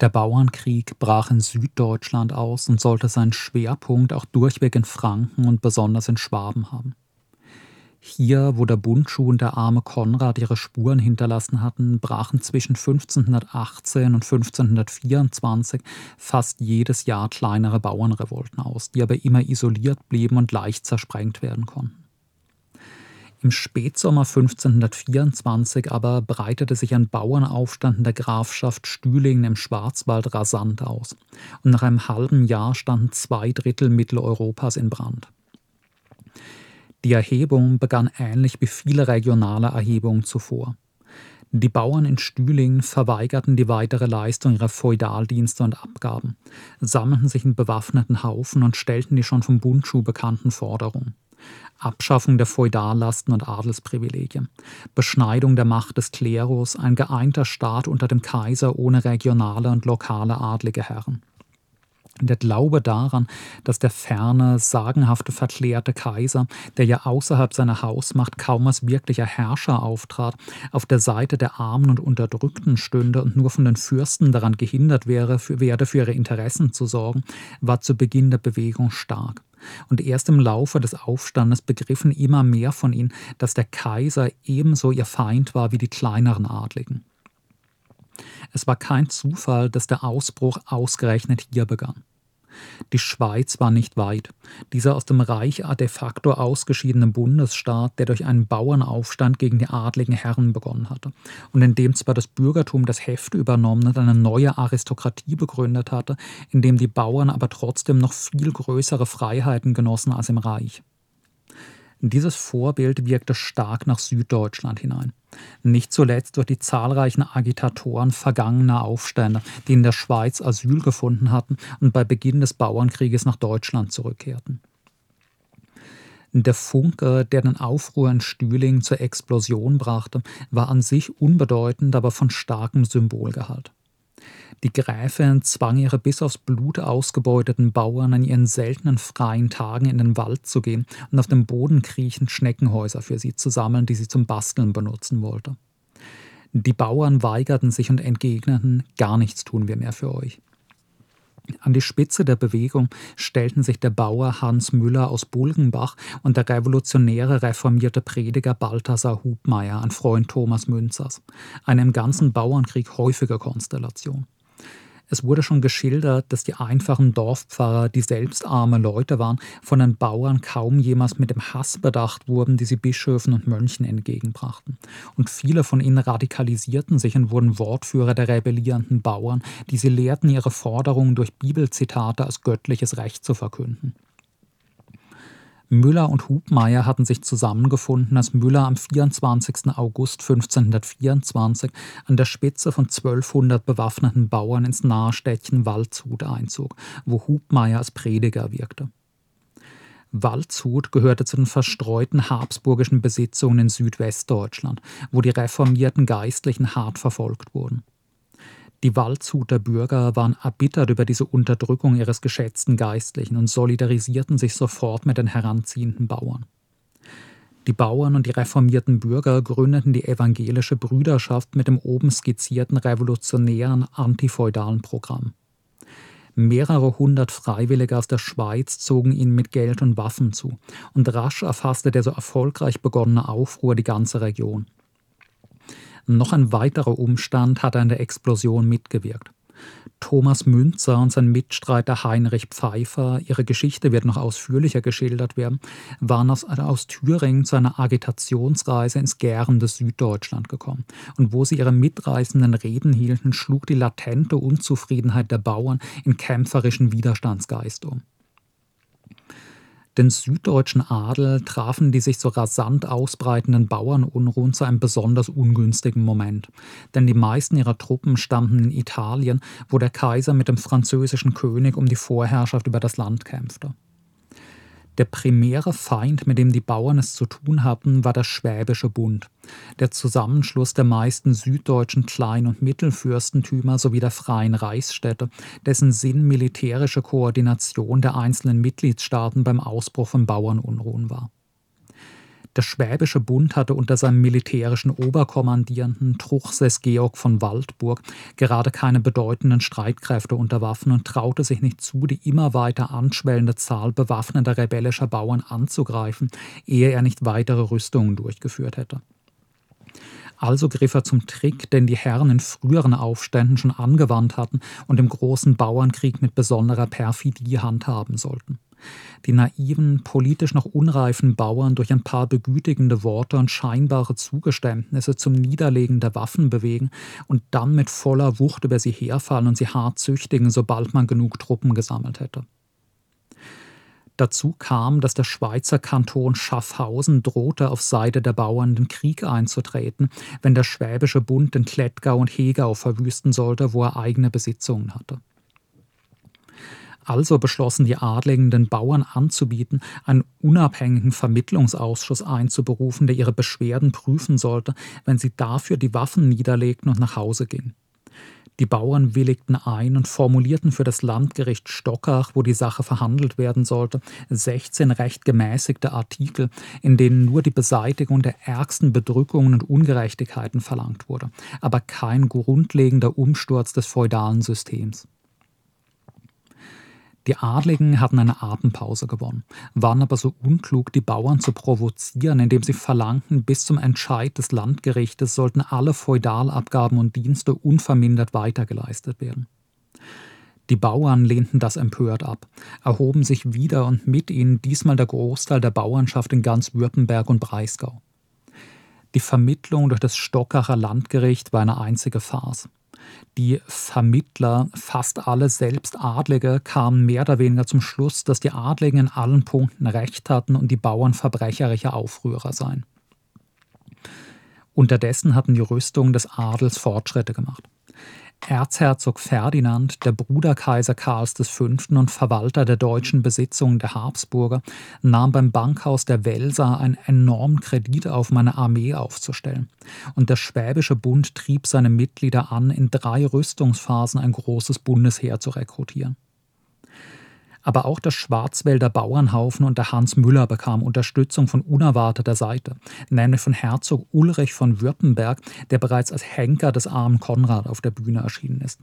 Der Bauernkrieg brach in Süddeutschland aus und sollte seinen Schwerpunkt auch durchweg in Franken und besonders in Schwaben haben. Hier, wo der Bundschuh und der arme Konrad ihre Spuren hinterlassen hatten, brachen zwischen 1518 und 1524 fast jedes Jahr kleinere Bauernrevolten aus, die aber immer isoliert blieben und leicht zersprengt werden konnten. Im Spätsommer 1524 aber breitete sich ein Bauernaufstand in der Grafschaft Stühlingen im Schwarzwald rasant aus, und nach einem halben Jahr standen zwei Drittel Mitteleuropas in Brand. Die Erhebung begann ähnlich wie viele regionale Erhebungen zuvor. Die Bauern in Stühlingen verweigerten die weitere Leistung ihrer Feudaldienste und Abgaben, sammelten sich in bewaffneten Haufen und stellten die schon vom Bundschuh bekannten Forderungen. Abschaffung der Feudallasten und Adelsprivilegien, Beschneidung der Macht des Klerus, ein geeinter Staat unter dem Kaiser ohne regionale und lokale adlige Herren. Der Glaube daran, dass der ferne, sagenhafte, verklärte Kaiser, der ja außerhalb seiner Hausmacht kaum als wirklicher Herrscher auftrat, auf der Seite der Armen und Unterdrückten stünde und nur von den Fürsten daran gehindert wäre, für, werde, für ihre Interessen zu sorgen, war zu Beginn der Bewegung stark. Und erst im Laufe des Aufstandes begriffen immer mehr von ihnen, dass der Kaiser ebenso ihr Feind war wie die kleineren Adligen. Es war kein Zufall, dass der Ausbruch ausgerechnet hier begann. Die Schweiz war nicht weit. Dieser aus dem Reich de facto ausgeschiedene Bundesstaat, der durch einen Bauernaufstand gegen die adligen Herren begonnen hatte und in dem zwar das Bürgertum das Heft übernommen und eine neue Aristokratie begründet hatte, in dem die Bauern aber trotzdem noch viel größere Freiheiten genossen als im Reich. Dieses Vorbild wirkte stark nach Süddeutschland hinein. Nicht zuletzt durch die zahlreichen Agitatoren vergangener Aufstände, die in der Schweiz Asyl gefunden hatten und bei Beginn des Bauernkrieges nach Deutschland zurückkehrten. Der Funke, der den Aufruhr in Stühling zur Explosion brachte, war an sich unbedeutend, aber von starkem Symbolgehalt. Die Gräfin zwang ihre bis aufs Blut ausgebeuteten Bauern an ihren seltenen freien Tagen in den Wald zu gehen und auf dem Boden kriechend Schneckenhäuser für sie zu sammeln, die sie zum Basteln benutzen wollte. Die Bauern weigerten sich und entgegneten, gar nichts tun wir mehr für euch. An die Spitze der Bewegung stellten sich der Bauer Hans Müller aus Bulgenbach und der revolutionäre reformierte Prediger Balthasar Hubmeier, ein Freund Thomas Münzers, eine im ganzen Bauernkrieg häufige Konstellation. Es wurde schon geschildert, dass die einfachen Dorfpfarrer, die selbst arme Leute waren, von den Bauern kaum jemals mit dem Hass bedacht wurden, die sie Bischöfen und Mönchen entgegenbrachten. Und viele von ihnen radikalisierten sich und wurden Wortführer der rebellierenden Bauern, die sie lehrten, ihre Forderungen durch Bibelzitate als göttliches Recht zu verkünden. Müller und Hubmeier hatten sich zusammengefunden, als Müller am 24. August 1524 an der Spitze von 1200 bewaffneten Bauern ins nahe Städtchen Waldshut einzog, wo Hubmeier als Prediger wirkte. Waldshut gehörte zu den verstreuten habsburgischen Besitzungen in Südwestdeutschland, wo die reformierten Geistlichen hart verfolgt wurden. Die Waldshuter Bürger waren erbittert über diese Unterdrückung ihres geschätzten Geistlichen und solidarisierten sich sofort mit den heranziehenden Bauern. Die Bauern und die reformierten Bürger gründeten die evangelische Brüderschaft mit dem oben skizzierten revolutionären antifeudalen Programm. Mehrere hundert Freiwillige aus der Schweiz zogen ihnen mit Geld und Waffen zu, und rasch erfasste der so erfolgreich begonnene Aufruhr die ganze Region. Noch ein weiterer Umstand hat an der Explosion mitgewirkt. Thomas Münzer und sein Mitstreiter Heinrich Pfeiffer, ihre Geschichte wird noch ausführlicher geschildert werden, waren aus, aus Thüringen zu einer Agitationsreise ins gärende Süddeutschland gekommen. Und wo sie ihre mitreißenden Reden hielten, schlug die latente Unzufriedenheit der Bauern in kämpferischen Widerstandsgeist um. Den süddeutschen Adel trafen die sich so rasant ausbreitenden Bauernunruhen zu einem besonders ungünstigen Moment. Denn die meisten ihrer Truppen stammten in Italien, wo der Kaiser mit dem französischen König um die Vorherrschaft über das Land kämpfte. Der primäre Feind, mit dem die Bauern es zu tun hatten, war der Schwäbische Bund, der Zusammenschluss der meisten süddeutschen Klein- und Mittelfürstentümer sowie der freien Reichsstädte, dessen Sinn militärische Koordination der einzelnen Mitgliedstaaten beim Ausbruch von Bauernunruhen war. Der Schwäbische Bund hatte unter seinem militärischen Oberkommandierenden Truchsess Georg von Waldburg gerade keine bedeutenden Streitkräfte unter Waffen und traute sich nicht zu, die immer weiter anschwellende Zahl bewaffneter rebellischer Bauern anzugreifen, ehe er nicht weitere Rüstungen durchgeführt hätte. Also griff er zum Trick, den die Herren in früheren Aufständen schon angewandt hatten und im großen Bauernkrieg mit besonderer Perfidie handhaben sollten die naiven, politisch noch unreifen Bauern durch ein paar begütigende Worte und scheinbare Zugeständnisse zum Niederlegen der Waffen bewegen und dann mit voller Wucht über sie herfallen und sie hart züchtigen, sobald man genug Truppen gesammelt hätte. Dazu kam, dass der Schweizer Kanton Schaffhausen drohte, auf Seite der Bauern den Krieg einzutreten, wenn der Schwäbische Bund den Klettgau und Hegau verwüsten sollte, wo er eigene Besitzungen hatte. Also beschlossen die Adligen, den Bauern anzubieten, einen unabhängigen Vermittlungsausschuss einzuberufen, der ihre Beschwerden prüfen sollte, wenn sie dafür die Waffen niederlegten und nach Hause gingen. Die Bauern willigten ein und formulierten für das Landgericht Stockach, wo die Sache verhandelt werden sollte, 16 recht gemäßigte Artikel, in denen nur die Beseitigung der ärgsten Bedrückungen und Ungerechtigkeiten verlangt wurde, aber kein grundlegender Umsturz des feudalen Systems. Die Adligen hatten eine Atempause gewonnen, waren aber so unklug, die Bauern zu provozieren, indem sie verlangten, bis zum Entscheid des Landgerichtes sollten alle Feudalabgaben und Dienste unvermindert weitergeleistet werden. Die Bauern lehnten das empört ab, erhoben sich wieder und mit ihnen diesmal der Großteil der Bauernschaft in ganz Württemberg und Breisgau. Die Vermittlung durch das Stockacher Landgericht war eine einzige Farce. Die Vermittler, fast alle selbst Adlige, kamen mehr oder weniger zum Schluss, dass die Adligen in allen Punkten Recht hatten und die Bauern verbrecherische Aufrührer seien. Unterdessen hatten die Rüstungen des Adels Fortschritte gemacht. Erzherzog Ferdinand, der Bruder Kaiser Karls V. und Verwalter der deutschen Besitzungen der Habsburger, nahm beim Bankhaus der Welser einen enormen Kredit auf, um eine Armee aufzustellen. Und der Schwäbische Bund trieb seine Mitglieder an, in drei Rüstungsphasen ein großes Bundesheer zu rekrutieren. Aber auch der Schwarzwälder Bauernhaufen unter Hans Müller bekam Unterstützung von unerwarteter Seite, nämlich von Herzog Ulrich von Württemberg, der bereits als Henker des armen Konrad auf der Bühne erschienen ist.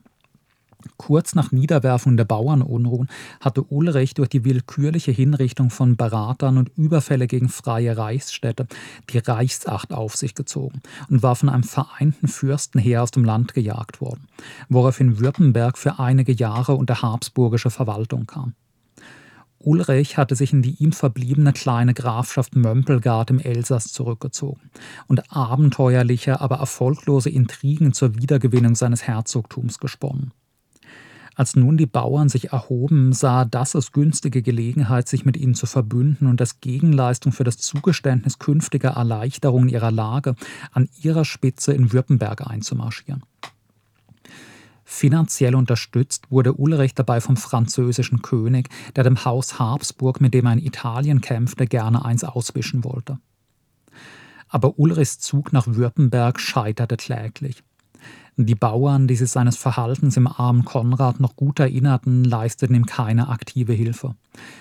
Kurz nach Niederwerfung der Bauernunruhen hatte Ulrich durch die willkürliche Hinrichtung von Beratern und Überfälle gegen freie Reichsstädte die Reichsacht auf sich gezogen und war von einem vereinten Fürstenheer aus dem Land gejagt worden, woraufhin Württemberg für einige Jahre unter habsburgische Verwaltung kam. Ulrich hatte sich in die ihm verbliebene kleine Grafschaft Mömpelgard im Elsass zurückgezogen und abenteuerliche, aber erfolglose Intrigen zur Wiedergewinnung seines Herzogtums gesponnen. Als nun die Bauern sich erhoben, sah das als günstige Gelegenheit, sich mit ihnen zu verbünden und als Gegenleistung für das Zugeständnis künftiger Erleichterungen ihrer Lage an ihrer Spitze in Württemberg einzumarschieren. Finanziell unterstützt wurde Ulrich dabei vom französischen König, der dem Haus Habsburg, mit dem er in Italien kämpfte, gerne eins auswischen wollte. Aber Ulrichs Zug nach Württemberg scheiterte kläglich. Die Bauern, die sich seines Verhaltens im armen Konrad noch gut erinnerten, leisteten ihm keine aktive Hilfe.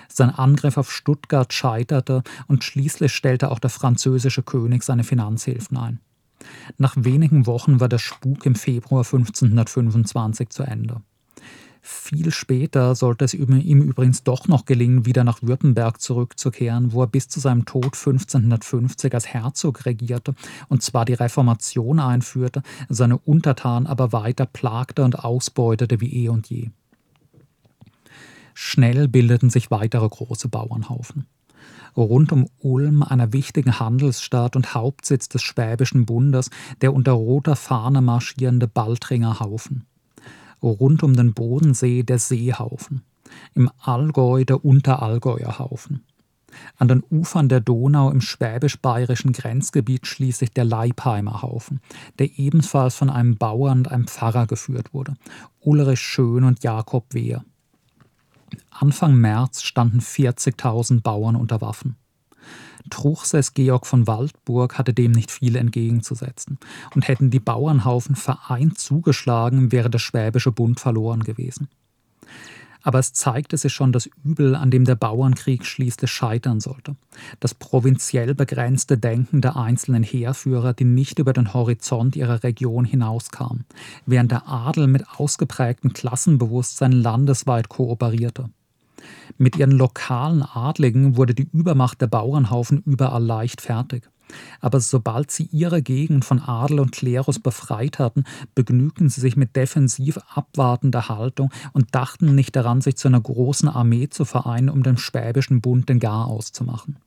Sein Angriff auf Stuttgart scheiterte und schließlich stellte auch der französische König seine Finanzhilfen ein. Nach wenigen Wochen war der Spuk im Februar 1525 zu Ende. Viel später sollte es ihm übrigens doch noch gelingen, wieder nach Württemberg zurückzukehren, wo er bis zu seinem Tod 1550 als Herzog regierte und zwar die Reformation einführte, seine Untertanen aber weiter plagte und ausbeutete wie eh und je. Schnell bildeten sich weitere große Bauernhaufen rund um Ulm, einer wichtigen Handelsstadt und Hauptsitz des Schwäbischen Bundes, der unter roter Fahne marschierende Baltringer Haufen. Rund um den Bodensee der Seehaufen. Im Allgäu der Unterallgäuer Haufen. An den Ufern der Donau im schwäbisch-bayerischen Grenzgebiet schließlich der Leipheimer Haufen, der ebenfalls von einem Bauern und einem Pfarrer geführt wurde, Ulrich Schön und Jakob Wehr. Anfang März standen 40.000 Bauern unter Waffen. Truchsess Georg von Waldburg hatte dem nicht viel entgegenzusetzen, und hätten die Bauernhaufen vereint zugeschlagen, wäre der Schwäbische Bund verloren gewesen. Aber es zeigte sich schon das Übel, an dem der Bauernkrieg schließlich scheitern sollte. Das provinziell begrenzte Denken der einzelnen Heerführer, die nicht über den Horizont ihrer Region hinauskamen, während der Adel mit ausgeprägtem Klassenbewusstsein landesweit kooperierte. Mit ihren lokalen Adligen wurde die Übermacht der Bauernhaufen überall leicht fertig. Aber sobald sie ihre Gegend von Adel und Klerus befreit hatten, begnügten sie sich mit defensiv abwartender Haltung und dachten nicht daran, sich zu einer großen Armee zu vereinen, um dem Schwäbischen Bund den Garaus zu machen.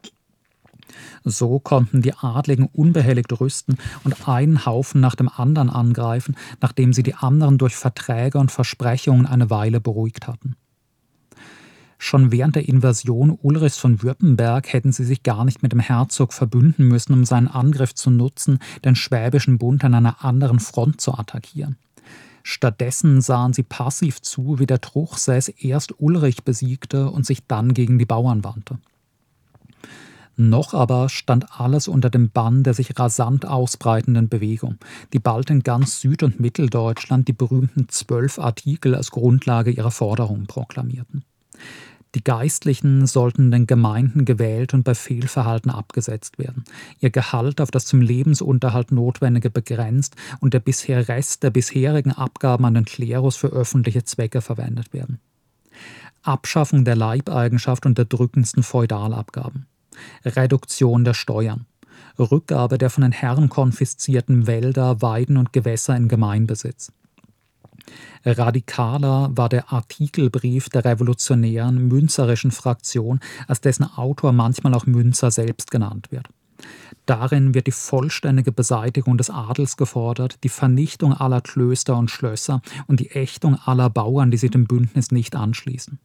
So konnten die Adligen unbehelligt rüsten und einen Haufen nach dem anderen angreifen, nachdem sie die anderen durch Verträge und Versprechungen eine Weile beruhigt hatten. Schon während der Invasion Ulrichs von Württemberg hätten sie sich gar nicht mit dem Herzog verbünden müssen, um seinen Angriff zu nutzen, den Schwäbischen Bund an einer anderen Front zu attackieren. Stattdessen sahen sie passiv zu, wie der Truchsess erst Ulrich besiegte und sich dann gegen die Bauern wandte. Noch aber stand alles unter dem Bann der sich rasant ausbreitenden Bewegung, die bald in ganz Süd- und Mitteldeutschland die berühmten zwölf Artikel als Grundlage ihrer Forderungen proklamierten. Die Geistlichen sollten den Gemeinden gewählt und bei Fehlverhalten abgesetzt werden, ihr Gehalt auf das zum Lebensunterhalt Notwendige begrenzt und der bisher Rest der bisherigen Abgaben an den Klerus für öffentliche Zwecke verwendet werden. Abschaffung der Leibeigenschaft und der drückendsten Feudalabgaben. Reduktion der Steuern. Rückgabe der von den Herren konfiszierten Wälder, Weiden und Gewässer in Gemeinbesitz. Radikaler war der Artikelbrief der revolutionären münzerischen Fraktion, als dessen Autor manchmal auch Münzer selbst genannt wird. Darin wird die vollständige Beseitigung des Adels gefordert, die Vernichtung aller Klöster und Schlösser und die Ächtung aller Bauern, die sich dem Bündnis nicht anschließen.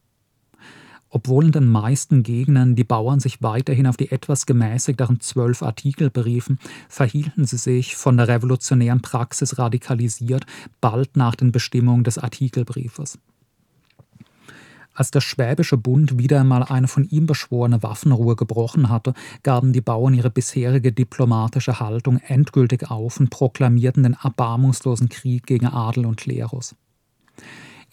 Obwohl in den meisten Gegenden die Bauern sich weiterhin auf die etwas gemäßigteren zwölf Artikel beriefen, verhielten sie sich von der revolutionären Praxis radikalisiert bald nach den Bestimmungen des Artikelbriefes. Als der Schwäbische Bund wieder einmal eine von ihm beschworene Waffenruhe gebrochen hatte, gaben die Bauern ihre bisherige diplomatische Haltung endgültig auf und proklamierten den erbarmungslosen Krieg gegen Adel und Klerus.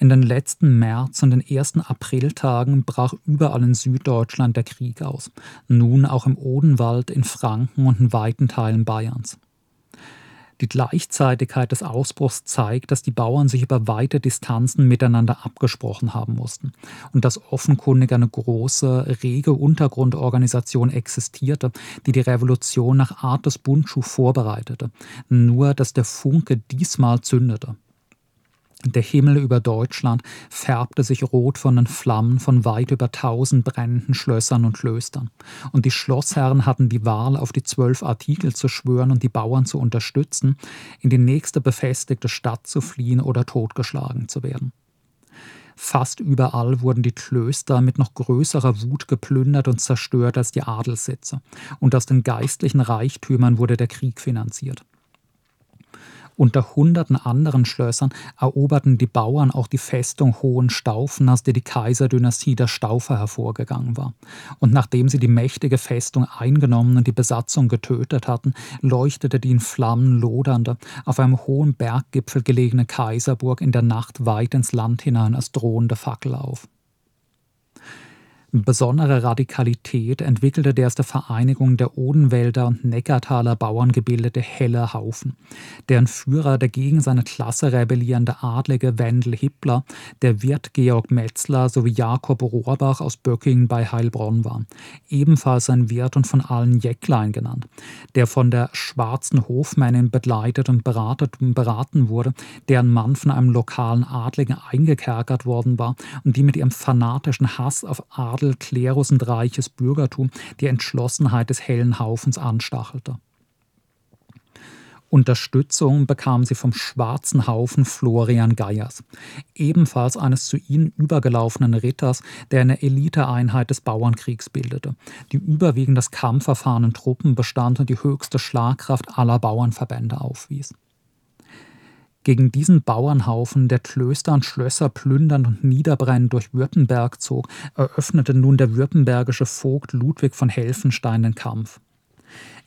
In den letzten März und den ersten Apriltagen brach überall in Süddeutschland der Krieg aus, nun auch im Odenwald, in Franken und in weiten Teilen Bayerns. Die Gleichzeitigkeit des Ausbruchs zeigt, dass die Bauern sich über weite Distanzen miteinander abgesprochen haben mussten und dass offenkundig eine große, rege Untergrundorganisation existierte, die die Revolution nach Art des Bundschuh vorbereitete, nur dass der Funke diesmal zündete. Der Himmel über Deutschland färbte sich rot von den Flammen von weit über tausend brennenden Schlössern und Klöstern. Und die Schlossherren hatten die Wahl, auf die zwölf Artikel zu schwören und die Bauern zu unterstützen, in die nächste befestigte Stadt zu fliehen oder totgeschlagen zu werden. Fast überall wurden die Klöster mit noch größerer Wut geplündert und zerstört als die Adelssitze, und aus den geistlichen Reichtümern wurde der Krieg finanziert. Unter hunderten anderen Schlössern eroberten die Bauern auch die Festung Hohenstaufen, aus der die Kaiserdynastie der Staufer hervorgegangen war. Und nachdem sie die mächtige Festung eingenommen und die Besatzung getötet hatten, leuchtete die in Flammen lodernde, auf einem hohen Berggipfel gelegene Kaiserburg in der Nacht weit ins Land hinein als drohende Fackel auf. Besondere Radikalität entwickelte der aus der Vereinigung der Odenwälder und Neckartaler Bauern gebildete Helle Haufen, deren Führer der gegen seine Klasse rebellierende Adlige Wendel Hippler, der Wirt Georg Metzler sowie Jakob Rohrbach aus Böckingen bei Heilbronn waren, ebenfalls ein Wirt und von allen Jäcklein genannt, der von der schwarzen Hofmännin begleitet und beraten wurde, deren Mann von einem lokalen Adligen eingekerkert worden war und die mit ihrem fanatischen Hass auf Adel Adel, Klerus und reiches Bürgertum die Entschlossenheit des hellen Haufens anstachelte. Unterstützung bekam sie vom schwarzen Haufen Florian Geiers, ebenfalls eines zu ihnen übergelaufenen Ritters, der eine Eliteeinheit des Bauernkriegs bildete, die überwiegend aus kampferfahrenen Truppen bestand und die höchste Schlagkraft aller Bauernverbände aufwies. Gegen diesen Bauernhaufen, der Klöster und Schlösser plündernd und niederbrennend durch Württemberg zog, eröffnete nun der württembergische Vogt Ludwig von Helfenstein den Kampf.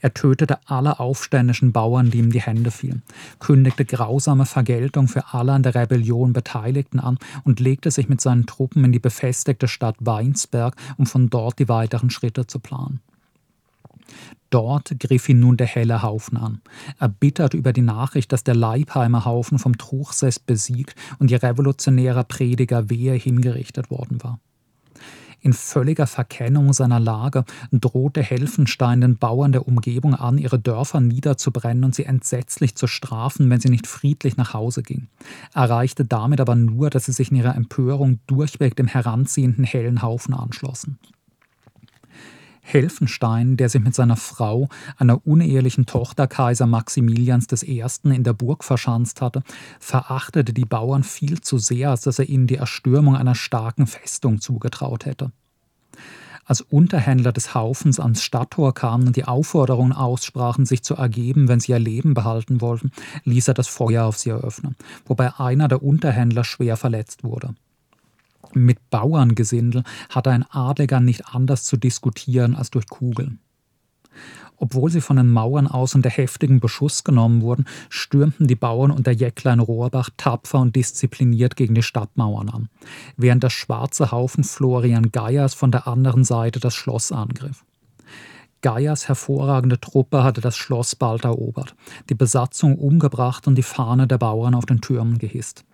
Er tötete alle aufständischen Bauern, die ihm die Hände fielen, kündigte grausame Vergeltung für alle an der Rebellion Beteiligten an und legte sich mit seinen Truppen in die befestigte Stadt Weinsberg, um von dort die weiteren Schritte zu planen. Dort griff ihn nun der helle Haufen an, erbittert über die Nachricht, dass der Leibheimer Haufen vom Truchsess besiegt und ihr revolutionärer Prediger Wehe hingerichtet worden war. In völliger Verkennung seiner Lage drohte Helfenstein den Bauern der Umgebung an, ihre Dörfer niederzubrennen und sie entsetzlich zu strafen, wenn sie nicht friedlich nach Hause gingen. Erreichte damit aber nur, dass sie sich in ihrer Empörung durchweg dem heranziehenden hellen Haufen anschlossen. Helfenstein, der sich mit seiner Frau, einer unehelichen Tochter Kaiser Maximilians I. in der Burg verschanzt hatte, verachtete die Bauern viel zu sehr, als dass er ihnen die Erstürmung einer starken Festung zugetraut hätte. Als Unterhändler des Haufens ans Stadttor kamen und die Aufforderungen aussprachen, sich zu ergeben, wenn sie ihr Leben behalten wollten, ließ er das Feuer auf sie eröffnen, wobei einer der Unterhändler schwer verletzt wurde. Mit Bauerngesindel hatte ein Adliger nicht anders zu diskutieren als durch Kugeln. Obwohl sie von den Mauern aus unter heftigen Beschuss genommen wurden, stürmten die Bauern unter Jäcklein Rohrbach tapfer und diszipliniert gegen die Stadtmauern an, während der schwarze Haufen Florian Geiers von der anderen Seite das Schloss angriff. Geiers hervorragende Truppe hatte das Schloss bald erobert, die Besatzung umgebracht und die Fahne der Bauern auf den Türmen gehisst.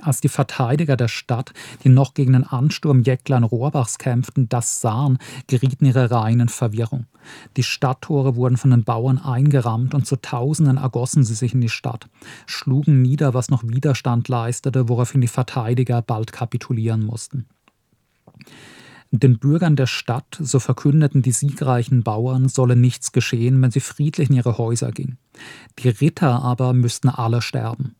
Als die Verteidiger der Stadt, die noch gegen den Ansturm Jäcklein-Rohrbachs kämpften, das sahen, gerieten ihre Reihen in Verwirrung. Die Stadttore wurden von den Bauern eingerammt und zu Tausenden ergossen sie sich in die Stadt, schlugen nieder, was noch Widerstand leistete, woraufhin die Verteidiger bald kapitulieren mussten. Den Bürgern der Stadt, so verkündeten die siegreichen Bauern, solle nichts geschehen, wenn sie friedlich in ihre Häuser gingen. Die Ritter aber müssten alle sterben.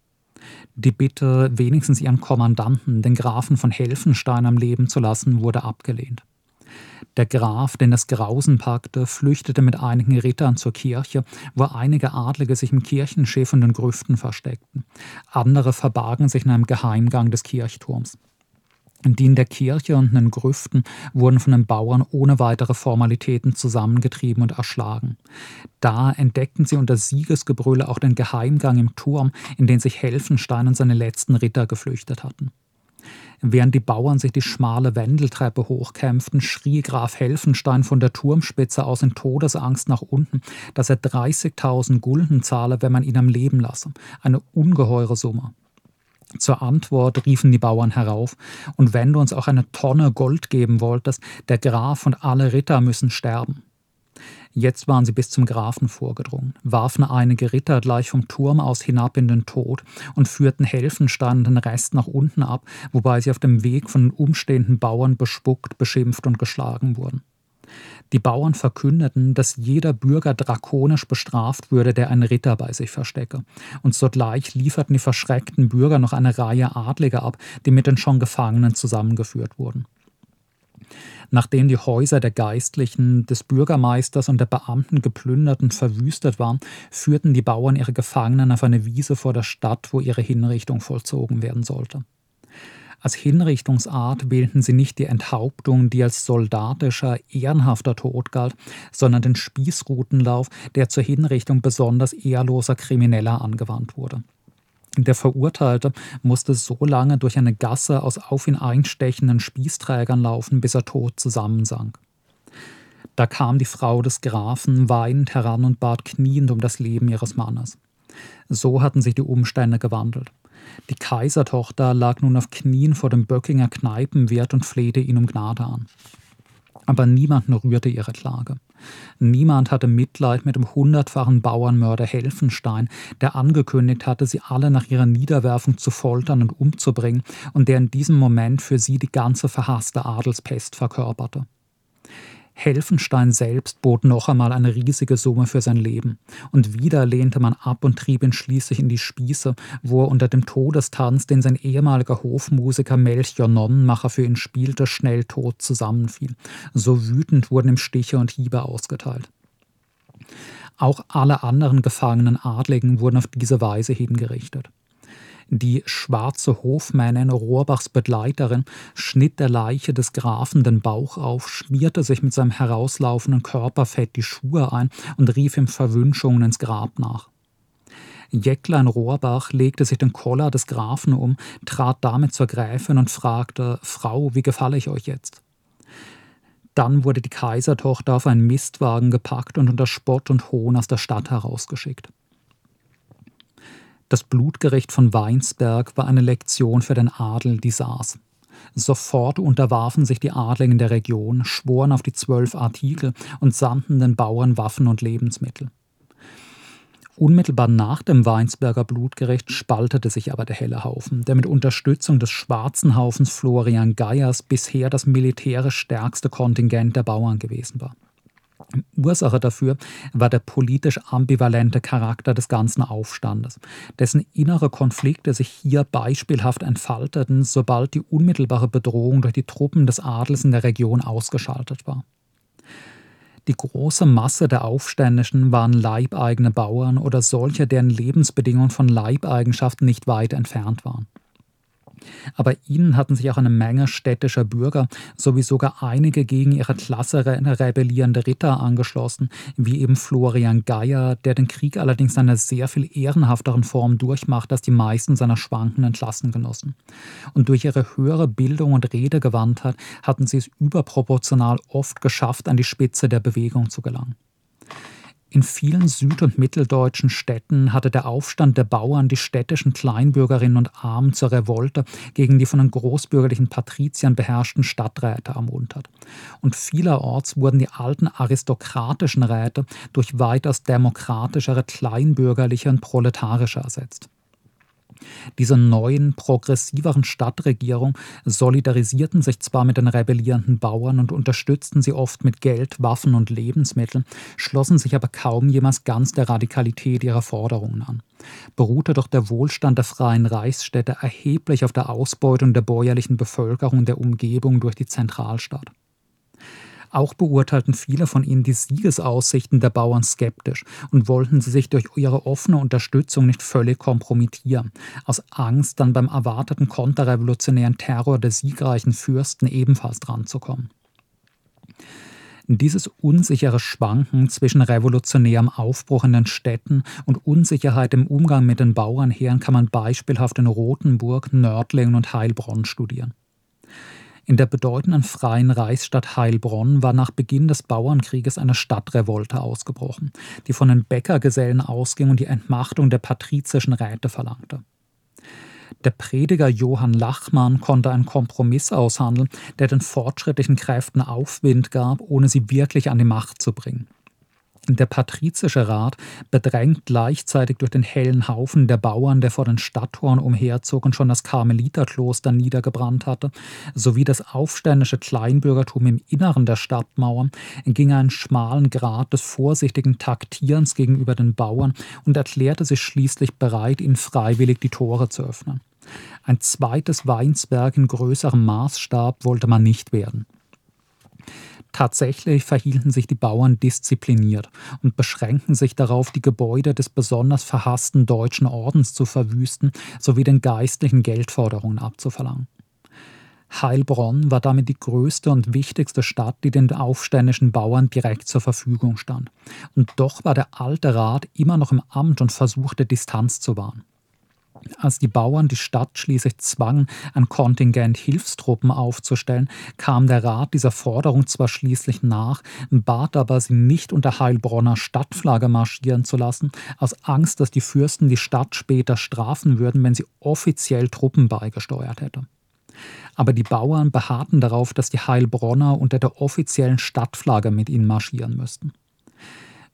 Die Bitte, wenigstens ihren Kommandanten, den Grafen von Helfenstein am Leben zu lassen, wurde abgelehnt. Der Graf, den das Grausen packte, flüchtete mit einigen Rittern zur Kirche, wo einige Adlige sich im Kirchenschiff und den Grüften versteckten. Andere verbargen sich in einem Geheimgang des Kirchturms. Die in der Kirche und in den Grüften wurden von den Bauern ohne weitere Formalitäten zusammengetrieben und erschlagen. Da entdeckten sie unter Siegesgebrülle auch den Geheimgang im Turm, in den sich Helfenstein und seine letzten Ritter geflüchtet hatten. Während die Bauern sich die schmale Wendeltreppe hochkämpften, schrie Graf Helfenstein von der Turmspitze aus in Todesangst nach unten, dass er 30.000 Gulden zahle, wenn man ihn am Leben lasse. Eine ungeheure Summe. Zur Antwort riefen die Bauern herauf, und wenn du uns auch eine Tonne Gold geben wolltest, der Graf und alle Ritter müssen sterben. Jetzt waren sie bis zum Grafen vorgedrungen, warfen einige Ritter gleich vom Turm aus hinab in den Tod und führten Helfenstein den Rest nach unten ab, wobei sie auf dem Weg von den umstehenden Bauern bespuckt, beschimpft und geschlagen wurden. Die Bauern verkündeten, dass jeder Bürger drakonisch bestraft würde, der einen Ritter bei sich verstecke. Und sogleich lieferten die verschreckten Bürger noch eine Reihe Adliger ab, die mit den schon Gefangenen zusammengeführt wurden. Nachdem die Häuser der Geistlichen, des Bürgermeisters und der Beamten geplündert und verwüstet waren, führten die Bauern ihre Gefangenen auf eine Wiese vor der Stadt, wo ihre Hinrichtung vollzogen werden sollte. Als Hinrichtungsart wählten sie nicht die Enthauptung, die als soldatischer, ehrenhafter Tod galt, sondern den Spießrutenlauf, der zur Hinrichtung besonders ehrloser Krimineller angewandt wurde. Der Verurteilte musste so lange durch eine Gasse aus auf ihn einstechenden Spießträgern laufen, bis er tot zusammensank. Da kam die Frau des Grafen weinend heran und bat kniend um das Leben ihres Mannes. So hatten sich die Umstände gewandelt. Die Kaisertochter lag nun auf Knien vor dem Böckinger Kneipenwirt und flehte ihn um Gnade an. Aber niemand rührte ihre Klage. Niemand hatte Mitleid mit dem hundertfachen Bauernmörder Helfenstein, der angekündigt hatte, sie alle nach ihrer Niederwerfung zu foltern und umzubringen und der in diesem Moment für sie die ganze verhasste Adelspest verkörperte. Helfenstein selbst bot noch einmal eine riesige Summe für sein Leben. Und wieder lehnte man ab und trieb ihn schließlich in die Spieße, wo er unter dem Todestanz, den sein ehemaliger Hofmusiker Melchior Nonnenmacher für ihn spielte, schnell tot zusammenfiel. So wütend wurden ihm Stiche und Hiebe ausgeteilt. Auch alle anderen gefangenen Adligen wurden auf diese Weise hingerichtet. Die schwarze Hofmännin, Rohrbachs Begleiterin, schnitt der Leiche des Grafen den Bauch auf, schmierte sich mit seinem herauslaufenden Körperfett die Schuhe ein und rief ihm Verwünschungen ins Grab nach. Jäcklein Rohrbach legte sich den Koller des Grafen um, trat damit zur Gräfin und fragte: Frau, wie gefalle ich euch jetzt? Dann wurde die Kaisertochter auf einen Mistwagen gepackt und unter Spott und Hohn aus der Stadt herausgeschickt. Das Blutgericht von Weinsberg war eine Lektion für den Adel, die saß. Sofort unterwarfen sich die Adligen der Region, schworen auf die zwölf Artikel und sandten den Bauern Waffen und Lebensmittel. Unmittelbar nach dem Weinsberger Blutgericht spaltete sich aber der helle Haufen, der mit Unterstützung des schwarzen Haufens Florian Geiers bisher das militärisch stärkste Kontingent der Bauern gewesen war. Ursache dafür war der politisch ambivalente Charakter des ganzen Aufstandes, dessen innere Konflikte sich hier beispielhaft entfalteten, sobald die unmittelbare Bedrohung durch die Truppen des Adels in der Region ausgeschaltet war. Die große Masse der Aufständischen waren leibeigene Bauern oder solche, deren Lebensbedingungen von Leibeigenschaften nicht weit entfernt waren. Aber ihnen hatten sich auch eine Menge städtischer Bürger sowie sogar einige gegen ihre Klasse rebellierende Ritter angeschlossen, wie eben Florian Geier, der den Krieg allerdings in einer sehr viel ehrenhafteren Form durchmacht als die meisten seiner schwankenden Klassengenossen. Und durch ihre höhere Bildung und Redegewandtheit hatten sie es überproportional oft geschafft, an die Spitze der Bewegung zu gelangen. In vielen süd- und mitteldeutschen Städten hatte der Aufstand der Bauern die städtischen Kleinbürgerinnen und Armen zur Revolte gegen die von den großbürgerlichen Patriziern beherrschten Stadträte ermuntert. Und vielerorts wurden die alten aristokratischen Räte durch weitaus demokratischere kleinbürgerliche und proletarische ersetzt. Diese neuen, progressiveren Stadtregierung solidarisierten sich zwar mit den rebellierenden Bauern und unterstützten sie oft mit Geld, Waffen und Lebensmitteln, schlossen sich aber kaum jemals ganz der Radikalität ihrer Forderungen an. Beruhte doch der Wohlstand der freien Reichsstädte erheblich auf der Ausbeutung der bäuerlichen Bevölkerung der Umgebung durch die Zentralstadt. Auch beurteilten viele von ihnen die Siegesaussichten der Bauern skeptisch und wollten sie sich durch ihre offene Unterstützung nicht völlig kompromittieren, aus Angst, dann beim erwarteten konterrevolutionären Terror der siegreichen Fürsten ebenfalls dranzukommen. Dieses unsichere Schwanken zwischen revolutionärem Aufbruch in den Städten und Unsicherheit im Umgang mit den Bauernheeren kann man beispielhaft in Rothenburg, Nördlingen und Heilbronn studieren. In der bedeutenden freien Reichsstadt Heilbronn war nach Beginn des Bauernkrieges eine Stadtrevolte ausgebrochen, die von den Bäckergesellen ausging und die Entmachtung der patrizischen Räte verlangte. Der Prediger Johann Lachmann konnte einen Kompromiss aushandeln, der den fortschrittlichen Kräften Aufwind gab, ohne sie wirklich an die Macht zu bringen. Der patrizische Rat, bedrängt gleichzeitig durch den hellen Haufen der Bauern, der vor den Stadttoren umherzog und schon das Karmeliterkloster niedergebrannt hatte, sowie das aufständische Kleinbürgertum im Inneren der Stadtmauern, ging einen schmalen Grad des vorsichtigen Taktierens gegenüber den Bauern und erklärte sich schließlich bereit, ihnen freiwillig die Tore zu öffnen. Ein zweites Weinsberg in größerem Maßstab wollte man nicht werden. Tatsächlich verhielten sich die Bauern diszipliniert und beschränkten sich darauf, die Gebäude des besonders verhassten deutschen Ordens zu verwüsten sowie den geistlichen Geldforderungen abzuverlangen. Heilbronn war damit die größte und wichtigste Stadt, die den aufständischen Bauern direkt zur Verfügung stand. Und doch war der alte Rat immer noch im Amt und versuchte Distanz zu wahren. Als die Bauern die Stadt schließlich zwangen, ein Kontingent Hilfstruppen aufzustellen, kam der Rat dieser Forderung zwar schließlich nach, bat aber, sie nicht unter Heilbronner Stadtflagge marschieren zu lassen, aus Angst, dass die Fürsten die Stadt später strafen würden, wenn sie offiziell Truppen beigesteuert hätte. Aber die Bauern beharrten darauf, dass die Heilbronner unter der offiziellen Stadtflagge mit ihnen marschieren müssten.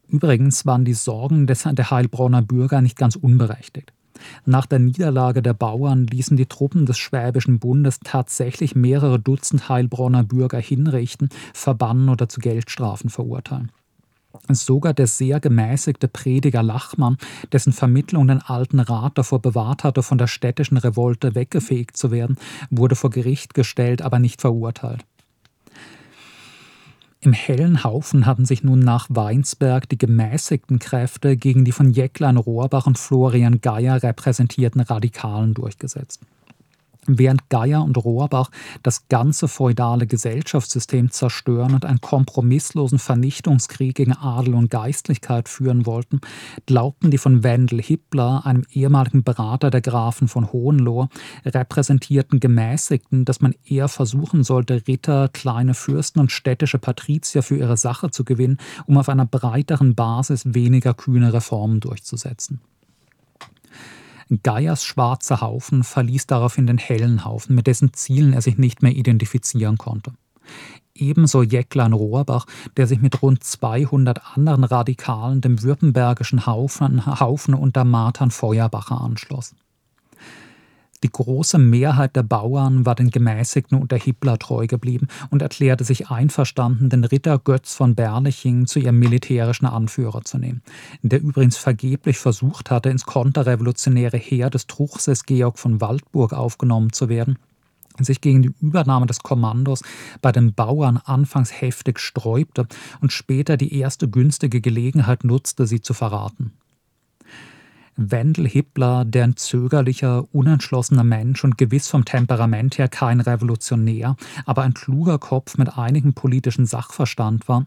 Übrigens waren die Sorgen der Heilbronner Bürger nicht ganz unberechtigt. Nach der Niederlage der Bauern ließen die Truppen des Schwäbischen Bundes tatsächlich mehrere Dutzend Heilbronner Bürger hinrichten, verbannen oder zu Geldstrafen verurteilen. Sogar der sehr gemäßigte Prediger Lachmann, dessen Vermittlung den alten Rat davor bewahrt hatte, von der städtischen Revolte weggefegt zu werden, wurde vor Gericht gestellt, aber nicht verurteilt. Im hellen Haufen hatten sich nun nach Weinsberg die gemäßigten Kräfte gegen die von Jäcklein Rohrbach und Florian Geier repräsentierten Radikalen durchgesetzt. Während Geier und Rohrbach das ganze feudale Gesellschaftssystem zerstören und einen kompromisslosen Vernichtungskrieg gegen Adel und Geistlichkeit führen wollten, glaubten die von Wendel Hippler, einem ehemaligen Berater der Grafen von Hohenlohe, repräsentierten Gemäßigten, dass man eher versuchen sollte, Ritter, kleine Fürsten und städtische Patrizier für ihre Sache zu gewinnen, um auf einer breiteren Basis weniger kühne Reformen durchzusetzen. Geiers schwarzer Haufen verließ daraufhin den hellen Haufen, mit dessen Zielen er sich nicht mehr identifizieren konnte. Ebenso Jäcklein Rohrbach, der sich mit rund 200 anderen Radikalen dem württembergischen Haufen, Haufen unter Martin Feuerbacher anschloss. Die große Mehrheit der Bauern war den Gemäßigten unter Hitler treu geblieben und erklärte sich einverstanden, den Ritter Götz von Berliching zu ihrem militärischen Anführer zu nehmen, der übrigens vergeblich versucht hatte, ins konterrevolutionäre Heer des Truchsess Georg von Waldburg aufgenommen zu werden sich gegen die Übernahme des Kommandos bei den Bauern anfangs heftig sträubte und später die erste günstige Gelegenheit nutzte, sie zu verraten. Wendel Hippler, der ein zögerlicher, unentschlossener Mensch und gewiss vom Temperament her kein Revolutionär, aber ein kluger Kopf mit einigem politischen Sachverstand war,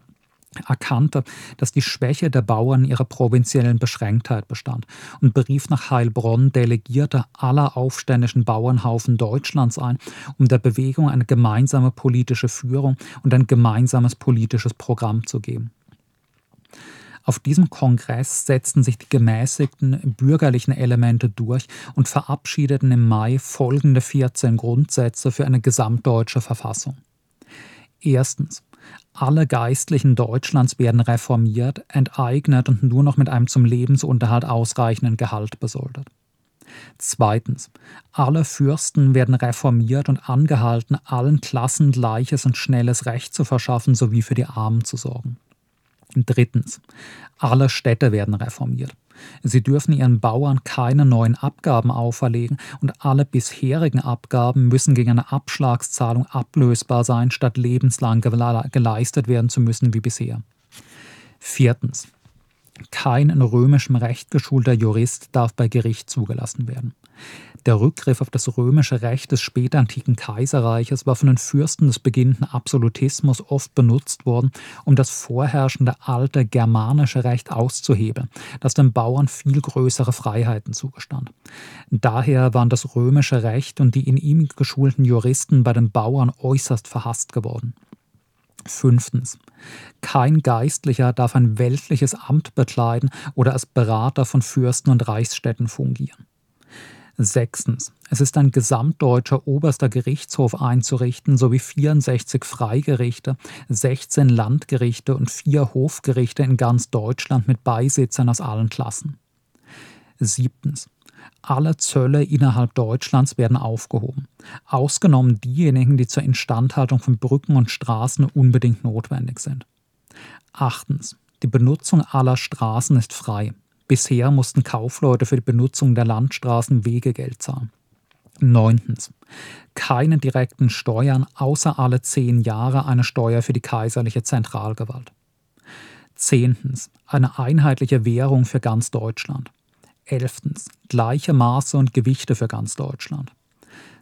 erkannte, dass die Schwäche der Bauern ihrer provinziellen Beschränktheit bestand und berief nach Heilbronn Delegierte aller aufständischen Bauernhaufen Deutschlands ein, um der Bewegung eine gemeinsame politische Führung und ein gemeinsames politisches Programm zu geben. Auf diesem Kongress setzten sich die gemäßigten bürgerlichen Elemente durch und verabschiedeten im Mai folgende 14 Grundsätze für eine gesamtdeutsche Verfassung. Erstens. Alle Geistlichen Deutschlands werden reformiert, enteignet und nur noch mit einem zum Lebensunterhalt ausreichenden Gehalt besoldet. Zweitens. Alle Fürsten werden reformiert und angehalten, allen Klassen gleiches und schnelles Recht zu verschaffen sowie für die Armen zu sorgen. Drittens. Alle Städte werden reformiert. Sie dürfen ihren Bauern keine neuen Abgaben auferlegen und alle bisherigen Abgaben müssen gegen eine Abschlagszahlung ablösbar sein, statt lebenslang geleistet werden zu müssen wie bisher. Viertens. Kein in römischem Recht geschulter Jurist darf bei Gericht zugelassen werden. Der Rückgriff auf das römische Recht des spätantiken Kaiserreiches war von den Fürsten des beginnenden Absolutismus oft benutzt worden, um das vorherrschende alte germanische Recht auszuhebeln, das den Bauern viel größere Freiheiten zugestand. Daher waren das römische Recht und die in ihm geschulten Juristen bei den Bauern äußerst verhasst geworden. Fünftens. Kein Geistlicher darf ein weltliches Amt bekleiden oder als Berater von Fürsten und Reichsstädten fungieren. Sechstens. Es ist ein gesamtdeutscher oberster Gerichtshof einzurichten sowie 64 Freigerichte, 16 Landgerichte und vier Hofgerichte in ganz Deutschland mit Beisitzern aus allen Klassen. Siebtens. Alle Zölle innerhalb Deutschlands werden aufgehoben, ausgenommen diejenigen, die zur Instandhaltung von Brücken und Straßen unbedingt notwendig sind. Achtens. Die Benutzung aller Straßen ist frei. Bisher mussten Kaufleute für die Benutzung der Landstraßen Wegegeld zahlen. Neuntens. Keine direkten Steuern, außer alle zehn Jahre eine Steuer für die kaiserliche Zentralgewalt. Zehntens. Eine einheitliche Währung für ganz Deutschland. Elftens. Gleiche Maße und Gewichte für ganz Deutschland.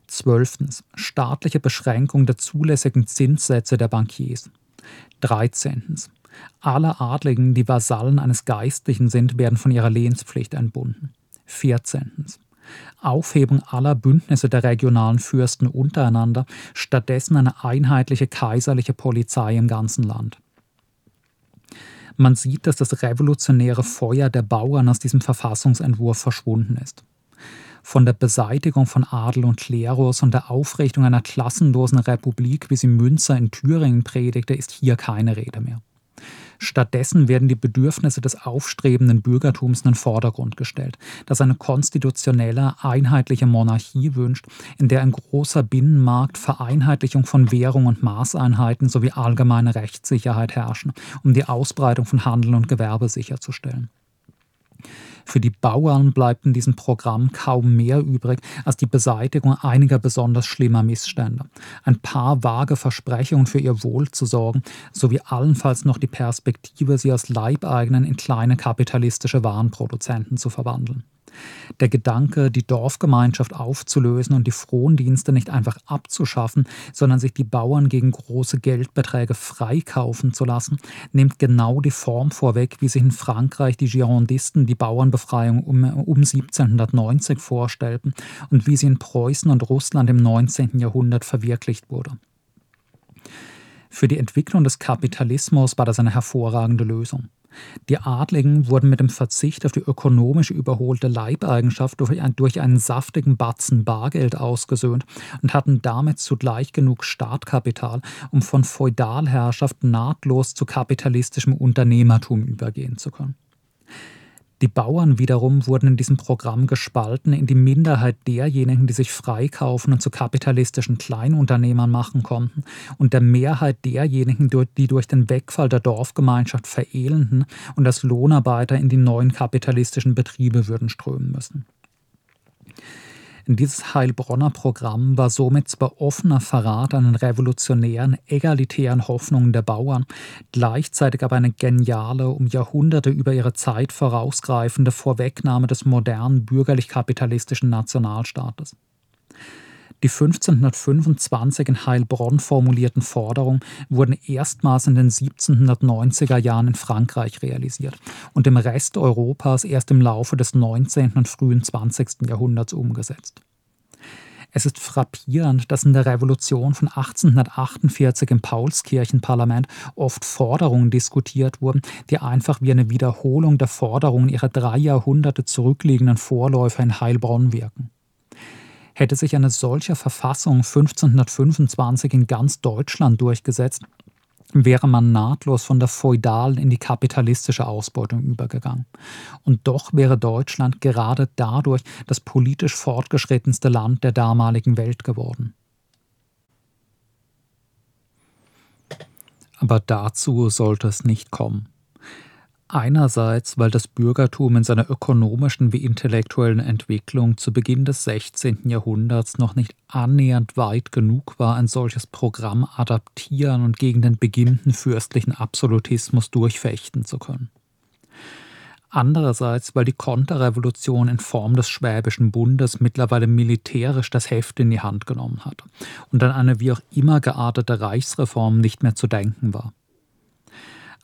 Zwölftens. Staatliche Beschränkung der zulässigen Zinssätze der Bankiers. Dreizehntens. Alle Adligen, die Vasallen eines Geistlichen sind, werden von ihrer Lehnspflicht entbunden. 14. Aufhebung aller Bündnisse der regionalen Fürsten untereinander, stattdessen eine einheitliche kaiserliche Polizei im ganzen Land. Man sieht, dass das revolutionäre Feuer der Bauern aus diesem Verfassungsentwurf verschwunden ist. Von der Beseitigung von Adel und Klerus und der Aufrichtung einer klassenlosen Republik, wie sie Münzer in Thüringen predigte, ist hier keine Rede mehr. Stattdessen werden die Bedürfnisse des aufstrebenden Bürgertums in den Vordergrund gestellt, das eine konstitutionelle, einheitliche Monarchie wünscht, in der ein großer Binnenmarkt, Vereinheitlichung von Währung und Maßeinheiten sowie allgemeine Rechtssicherheit herrschen, um die Ausbreitung von Handel und Gewerbe sicherzustellen. Für die Bauern bleibt in diesem Programm kaum mehr übrig als die Beseitigung einiger besonders schlimmer Missstände, ein paar vage Versprechungen für ihr Wohl zu sorgen, sowie allenfalls noch die Perspektive, sie als Leibeigenen in kleine kapitalistische Warenproduzenten zu verwandeln. Der Gedanke, die Dorfgemeinschaft aufzulösen und die Frondienste nicht einfach abzuschaffen, sondern sich die Bauern gegen große Geldbeträge freikaufen zu lassen, nimmt genau die Form vorweg, wie sich in Frankreich die Girondisten die Bauernbefreiung um, um 1790 vorstellten und wie sie in Preußen und Russland im 19. Jahrhundert verwirklicht wurde. Für die Entwicklung des Kapitalismus war das eine hervorragende Lösung. Die Adligen wurden mit dem Verzicht auf die ökonomisch überholte Leibeigenschaft durch, ein, durch einen saftigen Batzen Bargeld ausgesöhnt und hatten damit zugleich genug Startkapital, um von Feudalherrschaft nahtlos zu kapitalistischem Unternehmertum übergehen zu können. Die Bauern wiederum wurden in diesem Programm gespalten in die Minderheit derjenigen, die sich freikaufen und zu kapitalistischen Kleinunternehmern machen konnten, und der Mehrheit derjenigen, die durch den Wegfall der Dorfgemeinschaft verelenden und als Lohnarbeiter in die neuen kapitalistischen Betriebe würden strömen müssen. Dieses Heilbronner Programm war somit zwar offener Verrat an den revolutionären, egalitären Hoffnungen der Bauern, gleichzeitig aber eine geniale, um Jahrhunderte über ihre Zeit vorausgreifende Vorwegnahme des modernen bürgerlich-kapitalistischen Nationalstaates. Die 1525 in Heilbronn formulierten Forderungen wurden erstmals in den 1790er Jahren in Frankreich realisiert und im Rest Europas erst im Laufe des 19. und frühen 20. Jahrhunderts umgesetzt. Es ist frappierend, dass in der Revolution von 1848 im Paulskirchenparlament oft Forderungen diskutiert wurden, die einfach wie eine Wiederholung der Forderungen ihrer drei Jahrhunderte zurückliegenden Vorläufer in Heilbronn wirken. Hätte sich eine solche Verfassung 1525 in ganz Deutschland durchgesetzt, wäre man nahtlos von der feudalen in die kapitalistische Ausbeutung übergegangen. Und doch wäre Deutschland gerade dadurch das politisch fortgeschrittenste Land der damaligen Welt geworden. Aber dazu sollte es nicht kommen. Einerseits, weil das Bürgertum in seiner ökonomischen wie intellektuellen Entwicklung zu Beginn des 16. Jahrhunderts noch nicht annähernd weit genug war, ein solches Programm adaptieren und gegen den beginnenden fürstlichen Absolutismus durchfechten zu können. Andererseits, weil die Konterrevolution in Form des Schwäbischen Bundes mittlerweile militärisch das Heft in die Hand genommen hatte und an eine wie auch immer geartete Reichsreform nicht mehr zu denken war.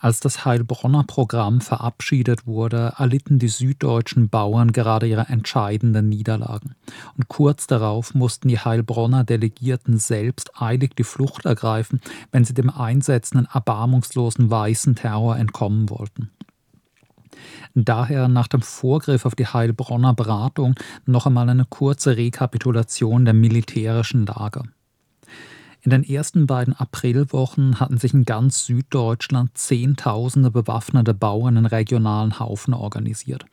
Als das Heilbronner Programm verabschiedet wurde, erlitten die süddeutschen Bauern gerade ihre entscheidenden Niederlagen. Und kurz darauf mussten die Heilbronner Delegierten selbst eilig die Flucht ergreifen, wenn sie dem einsetzenden erbarmungslosen weißen Terror entkommen wollten. Daher nach dem Vorgriff auf die Heilbronner Beratung noch einmal eine kurze Rekapitulation der militärischen Lage. In den ersten beiden Aprilwochen hatten sich in ganz Süddeutschland Zehntausende bewaffnete Bauern in regionalen Haufen organisiert.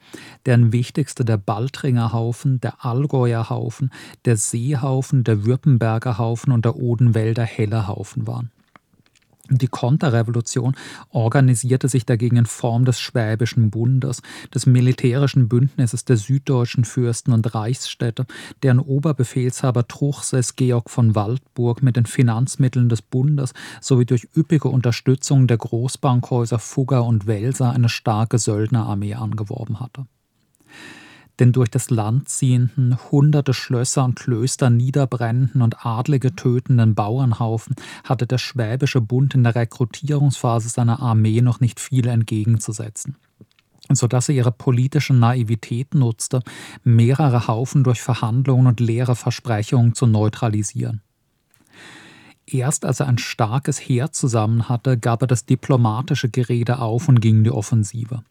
Deren wichtigste der Baltringer Haufen, der Allgäuer Haufen, der Seehaufen, der Württemberger Haufen und der Odenwälder Heller Haufen waren. Die Konterrevolution organisierte sich dagegen in Form des Schwäbischen Bundes, des militärischen Bündnisses der süddeutschen Fürsten und Reichsstädte, deren Oberbefehlshaber Truchsess Georg von Waldburg mit den Finanzmitteln des Bundes sowie durch üppige Unterstützung der Großbankhäuser Fugger und Welser eine starke Söldnerarmee angeworben hatte den durch das Land ziehenden, hunderte Schlösser und Klöster niederbrennenden und Adlige tötenden Bauernhaufen hatte der Schwäbische Bund in der Rekrutierungsphase seiner Armee noch nicht viel entgegenzusetzen sodass er ihre politische Naivität nutzte, mehrere Haufen durch Verhandlungen und leere Versprechungen zu neutralisieren. Erst als er ein starkes Heer zusammen hatte, gab er das diplomatische Gerede auf und ging die Offensive.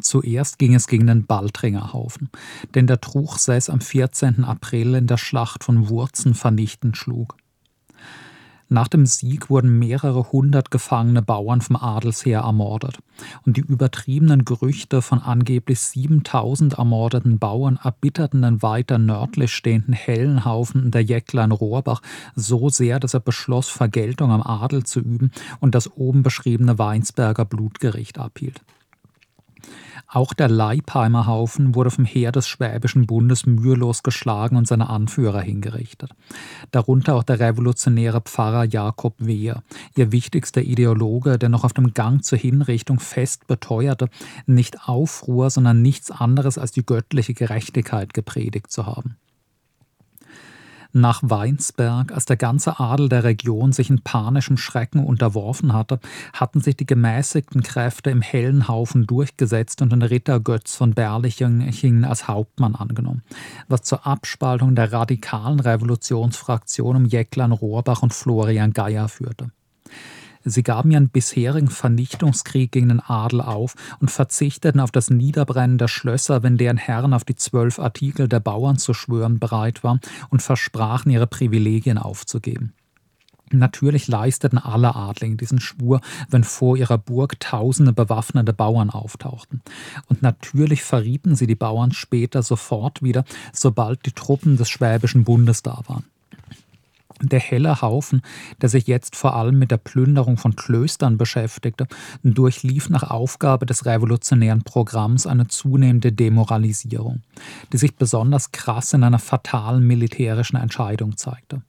Zuerst ging es gegen den Baltringer Haufen, den der Truchsess am 14. April in der Schlacht von Wurzen vernichtend schlug. Nach dem Sieg wurden mehrere hundert gefangene Bauern vom Adelsheer ermordet, und die übertriebenen Gerüchte von angeblich 7000 ermordeten Bauern erbitterten den weiter nördlich stehenden Hellenhaufen der Jäcklein Rohrbach so sehr, dass er beschloss, Vergeltung am Adel zu üben und das oben beschriebene Weinsberger Blutgericht abhielt. Auch der Leipheimer Haufen wurde vom Heer des Schwäbischen Bundes mühelos geschlagen und seine Anführer hingerichtet. Darunter auch der revolutionäre Pfarrer Jakob Wehr, ihr wichtigster Ideologe, der noch auf dem Gang zur Hinrichtung fest beteuerte, nicht Aufruhr, sondern nichts anderes als die göttliche Gerechtigkeit gepredigt zu haben nach Weinsberg, als der ganze Adel der Region sich in panischem Schrecken unterworfen hatte, hatten sich die gemäßigten Kräfte im hellen Haufen durchgesetzt und den Ritter Götz von Berlichingen als Hauptmann angenommen, was zur Abspaltung der radikalen Revolutionsfraktion um Jäcklein Rohrbach und Florian Geier führte. Sie gaben ihren bisherigen Vernichtungskrieg gegen den Adel auf und verzichteten auf das Niederbrennen der Schlösser, wenn deren Herren auf die zwölf Artikel der Bauern zu schwören bereit war, und versprachen, ihre Privilegien aufzugeben. Natürlich leisteten alle Adligen diesen Schwur, wenn vor ihrer Burg tausende bewaffnete Bauern auftauchten. Und natürlich verrieten sie die Bauern später sofort wieder, sobald die Truppen des Schwäbischen Bundes da waren. Der helle Haufen, der sich jetzt vor allem mit der Plünderung von Klöstern beschäftigte, durchlief nach Aufgabe des revolutionären Programms eine zunehmende Demoralisierung, die sich besonders krass in einer fatalen militärischen Entscheidung zeigte.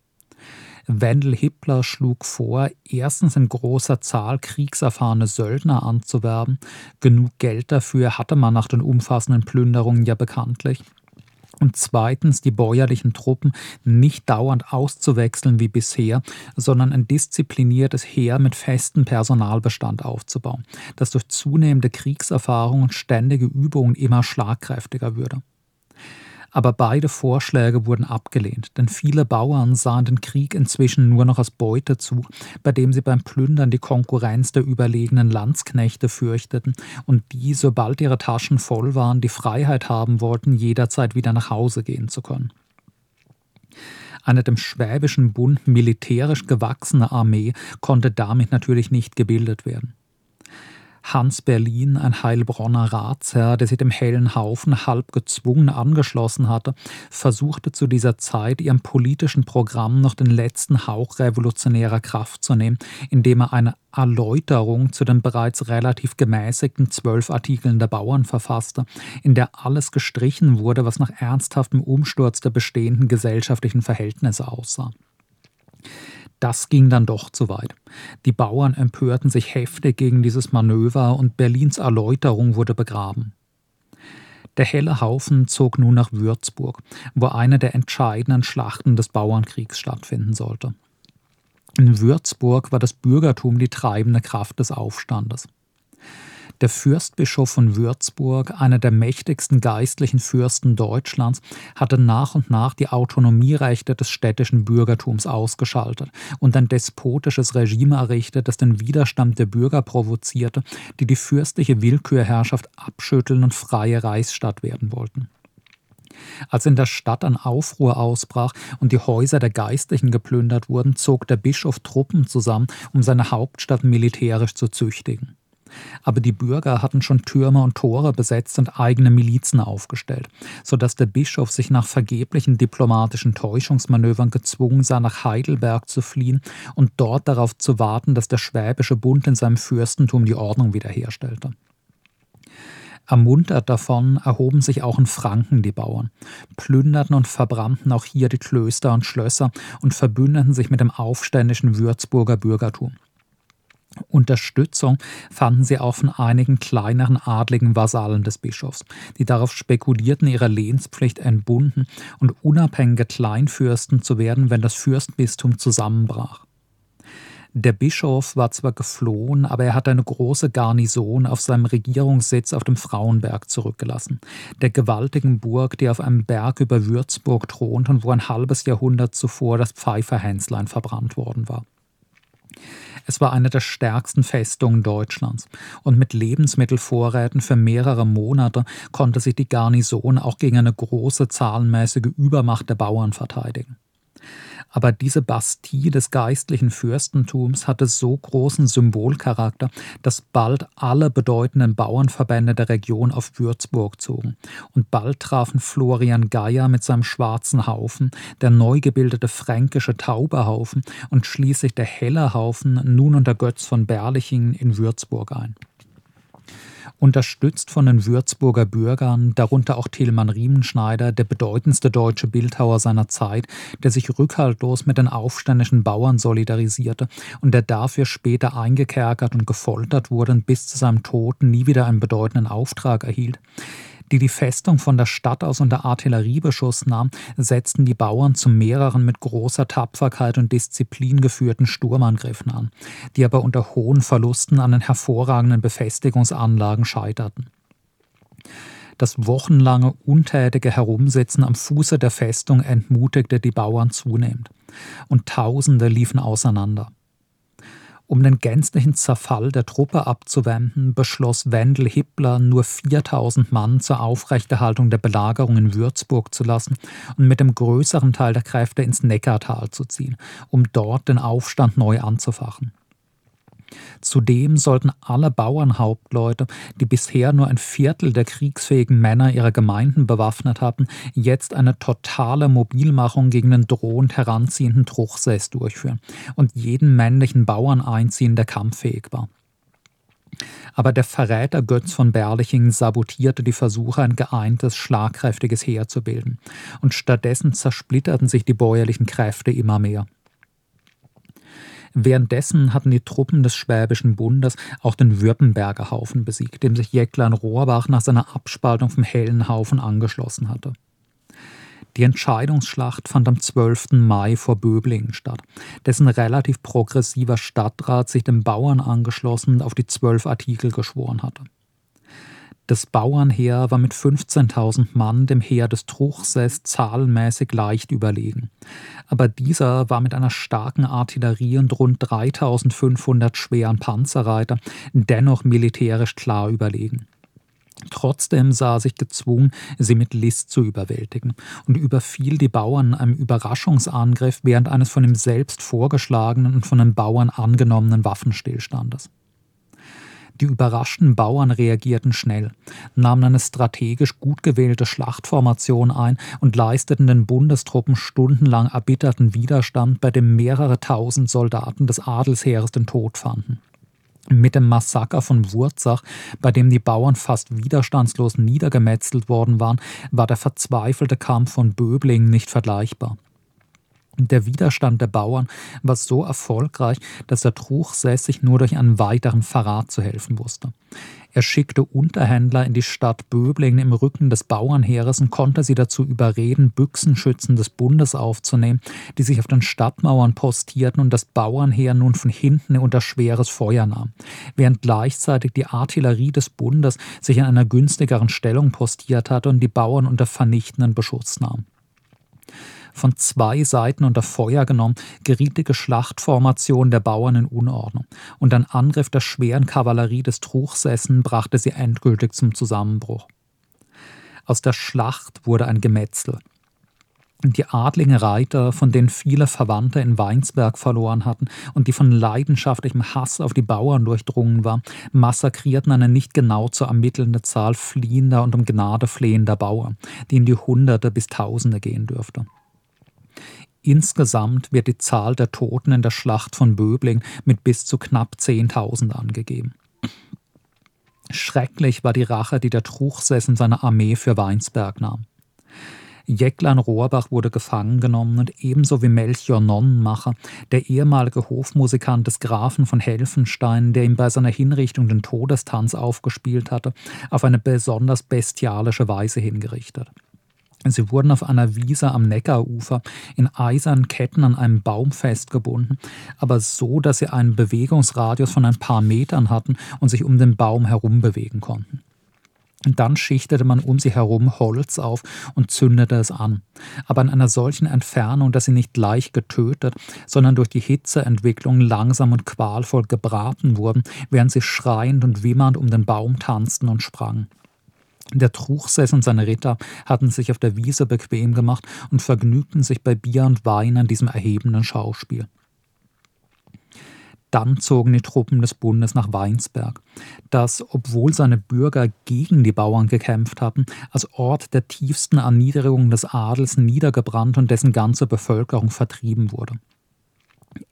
Wendel Hitler schlug vor, erstens in großer Zahl kriegserfahrene Söldner anzuwerben. Genug Geld dafür hatte man nach den umfassenden Plünderungen ja bekanntlich und zweitens die bäuerlichen Truppen nicht dauernd auszuwechseln wie bisher, sondern ein diszipliniertes Heer mit festem Personalbestand aufzubauen, das durch zunehmende Kriegserfahrung und ständige Übungen immer schlagkräftiger würde. Aber beide Vorschläge wurden abgelehnt, denn viele Bauern sahen den Krieg inzwischen nur noch als Beutezug, bei dem sie beim Plündern die Konkurrenz der überlegenen Landsknechte fürchteten und die, sobald ihre Taschen voll waren, die Freiheit haben wollten, jederzeit wieder nach Hause gehen zu können. Eine dem Schwäbischen Bund militärisch gewachsene Armee konnte damit natürlich nicht gebildet werden. Hans Berlin, ein Heilbronner Ratsherr, der sich dem hellen Haufen halb gezwungen angeschlossen hatte, versuchte zu dieser Zeit ihrem politischen Programm noch den letzten Hauch revolutionärer Kraft zu nehmen, indem er eine Erläuterung zu den bereits relativ gemäßigten zwölf Artikeln der Bauern verfasste, in der alles gestrichen wurde, was nach ernsthaftem Umsturz der bestehenden gesellschaftlichen Verhältnisse aussah. Das ging dann doch zu weit. Die Bauern empörten sich heftig gegen dieses Manöver und Berlins Erläuterung wurde begraben. Der helle Haufen zog nun nach Würzburg, wo eine der entscheidenden Schlachten des Bauernkriegs stattfinden sollte. In Würzburg war das Bürgertum die treibende Kraft des Aufstandes. Der Fürstbischof von Würzburg, einer der mächtigsten geistlichen Fürsten Deutschlands, hatte nach und nach die Autonomierechte des städtischen Bürgertums ausgeschaltet und ein despotisches Regime errichtet, das den Widerstand der Bürger provozierte, die die fürstliche Willkürherrschaft abschütteln und freie Reichsstadt werden wollten. Als in der Stadt ein Aufruhr ausbrach und die Häuser der Geistlichen geplündert wurden, zog der Bischof Truppen zusammen, um seine Hauptstadt militärisch zu züchtigen aber die Bürger hatten schon Türme und Tore besetzt und eigene Milizen aufgestellt, sodass der Bischof sich nach vergeblichen diplomatischen Täuschungsmanövern gezwungen sah, nach Heidelberg zu fliehen und dort darauf zu warten, dass der Schwäbische Bund in seinem Fürstentum die Ordnung wiederherstellte. Ermuntert davon erhoben sich auch in Franken die Bauern, plünderten und verbrannten auch hier die Klöster und Schlösser und verbündeten sich mit dem aufständischen Würzburger Bürgertum. Unterstützung fanden sie auch von einigen kleineren adligen Vasallen des Bischofs, die darauf spekulierten, ihrer Lehnspflicht entbunden und unabhängige Kleinfürsten zu werden, wenn das Fürstbistum zusammenbrach. Der Bischof war zwar geflohen, aber er hatte eine große Garnison auf seinem Regierungssitz auf dem Frauenberg zurückgelassen, der gewaltigen Burg, die auf einem Berg über Würzburg thront und wo ein halbes Jahrhundert zuvor das Pfeiferhänzlein verbrannt worden war. Es war eine der stärksten Festungen Deutschlands und mit Lebensmittelvorräten für mehrere Monate konnte sich die Garnison auch gegen eine große zahlenmäßige Übermacht der Bauern verteidigen. Aber diese Bastille des geistlichen Fürstentums hatte so großen Symbolcharakter, dass bald alle bedeutenden Bauernverbände der Region auf Würzburg zogen. Und bald trafen Florian Geier mit seinem schwarzen Haufen, der neu gebildete fränkische Tauberhaufen und schließlich der Hellerhaufen nun unter Götz von Berlichingen in Würzburg ein. Unterstützt von den Würzburger Bürgern, darunter auch Tilman Riemenschneider, der bedeutendste deutsche Bildhauer seiner Zeit, der sich rückhaltlos mit den aufständischen Bauern solidarisierte und der dafür später eingekerkert und gefoltert wurde und bis zu seinem Tod nie wieder einen bedeutenden Auftrag erhielt, die die Festung von der Stadt aus unter Artilleriebeschuss nahm, setzten die Bauern zu mehreren mit großer Tapferkeit und Disziplin geführten Sturmangriffen an, die aber unter hohen Verlusten an den hervorragenden Befestigungsanlagen scheiterten. Das wochenlange untätige Herumsitzen am Fuße der Festung entmutigte die Bauern zunehmend, und Tausende liefen auseinander. Um den gänzlichen Zerfall der Truppe abzuwenden, beschloss Wendel Hippler, nur 4000 Mann zur Aufrechterhaltung der Belagerung in Würzburg zu lassen und mit dem größeren Teil der Kräfte ins Neckartal zu ziehen, um dort den Aufstand neu anzufachen. Zudem sollten alle Bauernhauptleute, die bisher nur ein Viertel der kriegsfähigen Männer ihrer Gemeinden bewaffnet hatten, jetzt eine totale Mobilmachung gegen den drohend heranziehenden Truchsess durchführen und jeden männlichen Bauern einziehen, der kampffähig war. Aber der Verräter Götz von Berlichingen sabotierte die Versuche, ein geeintes, schlagkräftiges Heer zu bilden, und stattdessen zersplitterten sich die bäuerlichen Kräfte immer mehr. Währenddessen hatten die Truppen des Schwäbischen Bundes auch den Württemberger Haufen besiegt, dem sich Jäcklein Rohrbach nach seiner Abspaltung vom Hellen Haufen angeschlossen hatte. Die Entscheidungsschlacht fand am 12. Mai vor Böblingen statt, dessen relativ progressiver Stadtrat sich den Bauern angeschlossen und auf die zwölf Artikel geschworen hatte. Das Bauernheer war mit 15.000 Mann dem Heer des Truchsess zahlenmäßig leicht überlegen. Aber dieser war mit einer starken Artillerie und rund 3.500 schweren Panzerreiter dennoch militärisch klar überlegen. Trotzdem sah er sich gezwungen, sie mit List zu überwältigen und überfiel die Bauern in einem Überraschungsangriff während eines von ihm selbst vorgeschlagenen und von den Bauern angenommenen Waffenstillstandes. Die überraschten Bauern reagierten schnell, nahmen eine strategisch gut gewählte Schlachtformation ein und leisteten den Bundestruppen stundenlang erbitterten Widerstand, bei dem mehrere tausend Soldaten des Adelsheeres den Tod fanden. Mit dem Massaker von Wurzach, bei dem die Bauern fast widerstandslos niedergemetzelt worden waren, war der verzweifelte Kampf von Böblingen nicht vergleichbar. Der Widerstand der Bauern war so erfolgreich, dass der Truchsess sich nur durch einen weiteren Verrat zu helfen wusste. Er schickte Unterhändler in die Stadt Böblingen im Rücken des Bauernheeres und konnte sie dazu überreden, Büchsenschützen des Bundes aufzunehmen, die sich auf den Stadtmauern postierten und das Bauernheer nun von hinten unter schweres Feuer nahm, während gleichzeitig die Artillerie des Bundes sich in einer günstigeren Stellung postiert hatte und die Bauern unter vernichtenden Beschuss nahm von zwei Seiten unter Feuer genommen, geriet die Geschlachtformation der Bauern in Unordnung, und ein Angriff der schweren Kavallerie des Truchsessen brachte sie endgültig zum Zusammenbruch. Aus der Schlacht wurde ein Gemetzel. Die adligen Reiter, von denen viele Verwandte in Weinsberg verloren hatten und die von leidenschaftlichem Hass auf die Bauern durchdrungen waren, massakrierten eine nicht genau zu ermittelnde Zahl fliehender und um Gnade flehender Bauern, die in die Hunderte bis Tausende gehen dürfte. Insgesamt wird die Zahl der Toten in der Schlacht von Böbling mit bis zu knapp 10.000 angegeben. Schrecklich war die Rache, die der Truchsess in seiner Armee für Weinsberg nahm. Jäcklein Rohrbach wurde gefangen genommen und ebenso wie Melchior Nonnenmacher, der ehemalige Hofmusikant des Grafen von Helfenstein, der ihm bei seiner Hinrichtung den Todestanz aufgespielt hatte, auf eine besonders bestialische Weise hingerichtet. Sie wurden auf einer Wiese am Neckarufer in eisernen Ketten an einem Baum festgebunden, aber so, dass sie einen Bewegungsradius von ein paar Metern hatten und sich um den Baum herum bewegen konnten. Und dann schichtete man um sie herum Holz auf und zündete es an, aber in einer solchen Entfernung, dass sie nicht leicht getötet, sondern durch die Hitzeentwicklung langsam und qualvoll gebraten wurden, während sie schreiend und wimmernd um den Baum tanzten und sprangen. Der Truchsess und seine Ritter hatten sich auf der Wiese bequem gemacht und vergnügten sich bei Bier und Wein an diesem erhebenden Schauspiel. Dann zogen die Truppen des Bundes nach Weinsberg, das, obwohl seine Bürger gegen die Bauern gekämpft hatten, als Ort der tiefsten Erniedrigung des Adels niedergebrannt und dessen ganze Bevölkerung vertrieben wurde.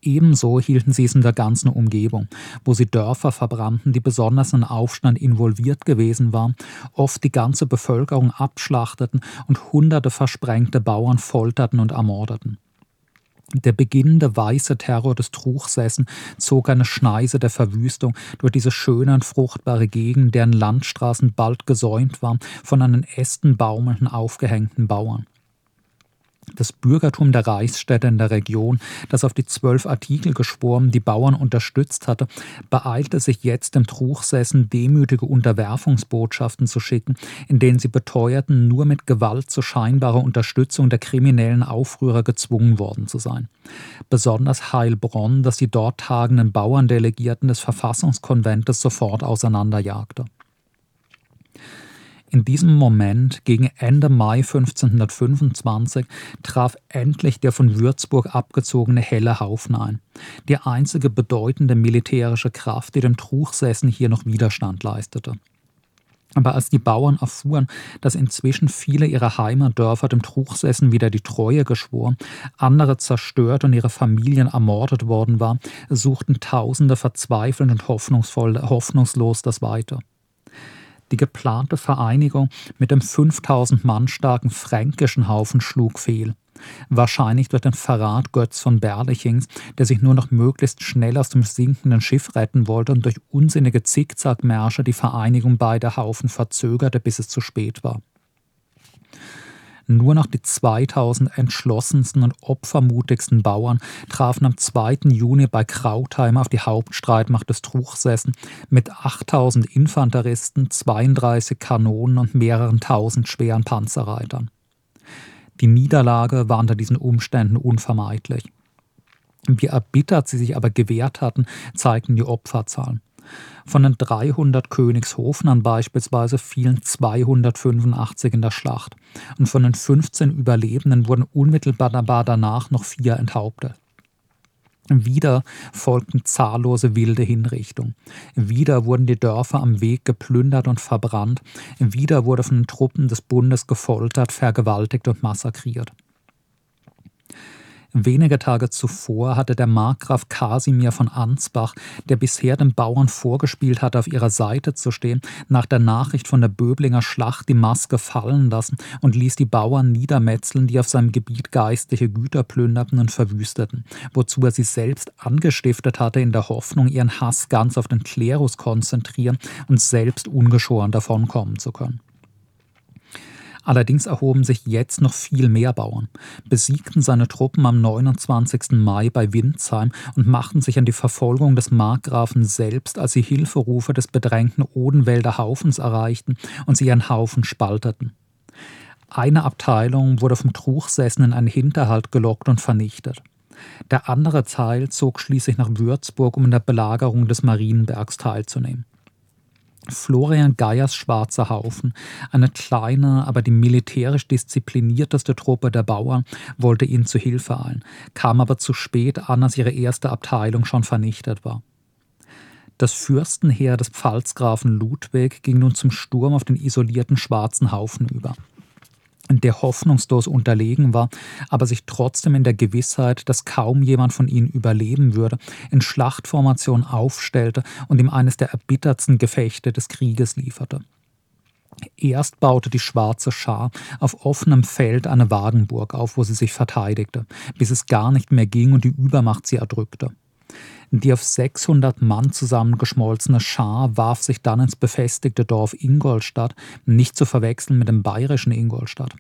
Ebenso hielten sie es in der ganzen Umgebung, wo sie Dörfer verbrannten, die besonders in Aufstand involviert gewesen waren, oft die ganze Bevölkerung abschlachteten und hunderte versprengte Bauern folterten und ermordeten. Der beginnende weiße Terror des Truchsessen zog eine Schneise der Verwüstung durch diese schöne und fruchtbare Gegend, deren Landstraßen bald gesäumt waren von an den Ästen baumelnden aufgehängten Bauern. Das Bürgertum der Reichsstädte in der Region, das auf die zwölf Artikel geschworen die Bauern unterstützt hatte, beeilte sich jetzt im Truchsessen demütige Unterwerfungsbotschaften zu schicken, in denen sie beteuerten, nur mit Gewalt zu scheinbarer Unterstützung der kriminellen Aufrührer gezwungen worden zu sein. Besonders Heilbronn, das die dort tagenden Bauerndelegierten des Verfassungskonventes sofort auseinanderjagte. In diesem Moment, gegen Ende Mai 1525, traf endlich der von Würzburg abgezogene Helle Haufen ein, die einzige bedeutende militärische Kraft, die dem Truchsessen hier noch Widerstand leistete. Aber als die Bauern erfuhren, dass inzwischen viele ihrer Heimatdörfer dem Truchsessen wieder die Treue geschworen, andere zerstört und ihre Familien ermordet worden waren, suchten Tausende verzweifelnd und hoffnungsvoll, hoffnungslos das Weite. Die geplante Vereinigung mit dem 5000 Mann starken fränkischen Haufen schlug fehl. Wahrscheinlich durch den Verrat Götz von Berlichings, der sich nur noch möglichst schnell aus dem sinkenden Schiff retten wollte und durch unsinnige Zickzackmärsche die Vereinigung beider Haufen verzögerte, bis es zu spät war. Nur noch die 2000 entschlossensten und opfermutigsten Bauern trafen am 2. Juni bei Krautheim auf die Hauptstreitmacht des Truchsessen mit 8000 Infanteristen, 32 Kanonen und mehreren tausend schweren Panzerreitern. Die Niederlage war unter diesen Umständen unvermeidlich. Wie erbittert sie sich aber gewehrt hatten, zeigten die Opferzahlen. Von den 300 Königshofnern beispielsweise fielen 285 in der Schlacht und von den 15 Überlebenden wurden unmittelbar danach noch vier enthauptet. Wieder folgten zahllose wilde Hinrichtungen. Wieder wurden die Dörfer am Weg geplündert und verbrannt. Wieder wurde von den Truppen des Bundes gefoltert, vergewaltigt und massakriert. Wenige Tage zuvor hatte der Markgraf Kasimir von Ansbach, der bisher den Bauern vorgespielt hatte, auf ihrer Seite zu stehen, nach der Nachricht von der Böblinger Schlacht die Maske fallen lassen und ließ die Bauern niedermetzeln, die auf seinem Gebiet geistliche Güter plünderten und verwüsteten, wozu er sie selbst angestiftet hatte, in der Hoffnung, ihren Hass ganz auf den Klerus konzentrieren und selbst ungeschoren davonkommen zu können. Allerdings erhoben sich jetzt noch viel mehr Bauern, besiegten seine Truppen am 29. Mai bei Windsheim und machten sich an die Verfolgung des Markgrafen selbst, als sie Hilferufe des bedrängten Odenwälder Haufens erreichten und sie ihren Haufen spalteten. Eine Abteilung wurde vom Truchsessen in einen Hinterhalt gelockt und vernichtet. Der andere Teil zog schließlich nach Würzburg, um in der Belagerung des Marienbergs teilzunehmen. Florian Geiers Schwarzer Haufen, eine kleine, aber die militärisch disziplinierteste Truppe der Bauern, wollte ihnen zu Hilfe eilen, kam aber zu spät an, als ihre erste Abteilung schon vernichtet war. Das Fürstenheer des Pfalzgrafen Ludwig ging nun zum Sturm auf den isolierten schwarzen Haufen über der hoffnungslos unterlegen war, aber sich trotzdem in der Gewissheit, dass kaum jemand von ihnen überleben würde, in Schlachtformation aufstellte und ihm eines der erbittertsten Gefechte des Krieges lieferte. Erst baute die schwarze Schar auf offenem Feld eine Wagenburg auf, wo sie sich verteidigte, bis es gar nicht mehr ging und die Übermacht sie erdrückte. Die auf 600 Mann zusammengeschmolzene Schar warf sich dann ins befestigte Dorf Ingolstadt, nicht zu verwechseln mit dem bayerischen Ingolstadt.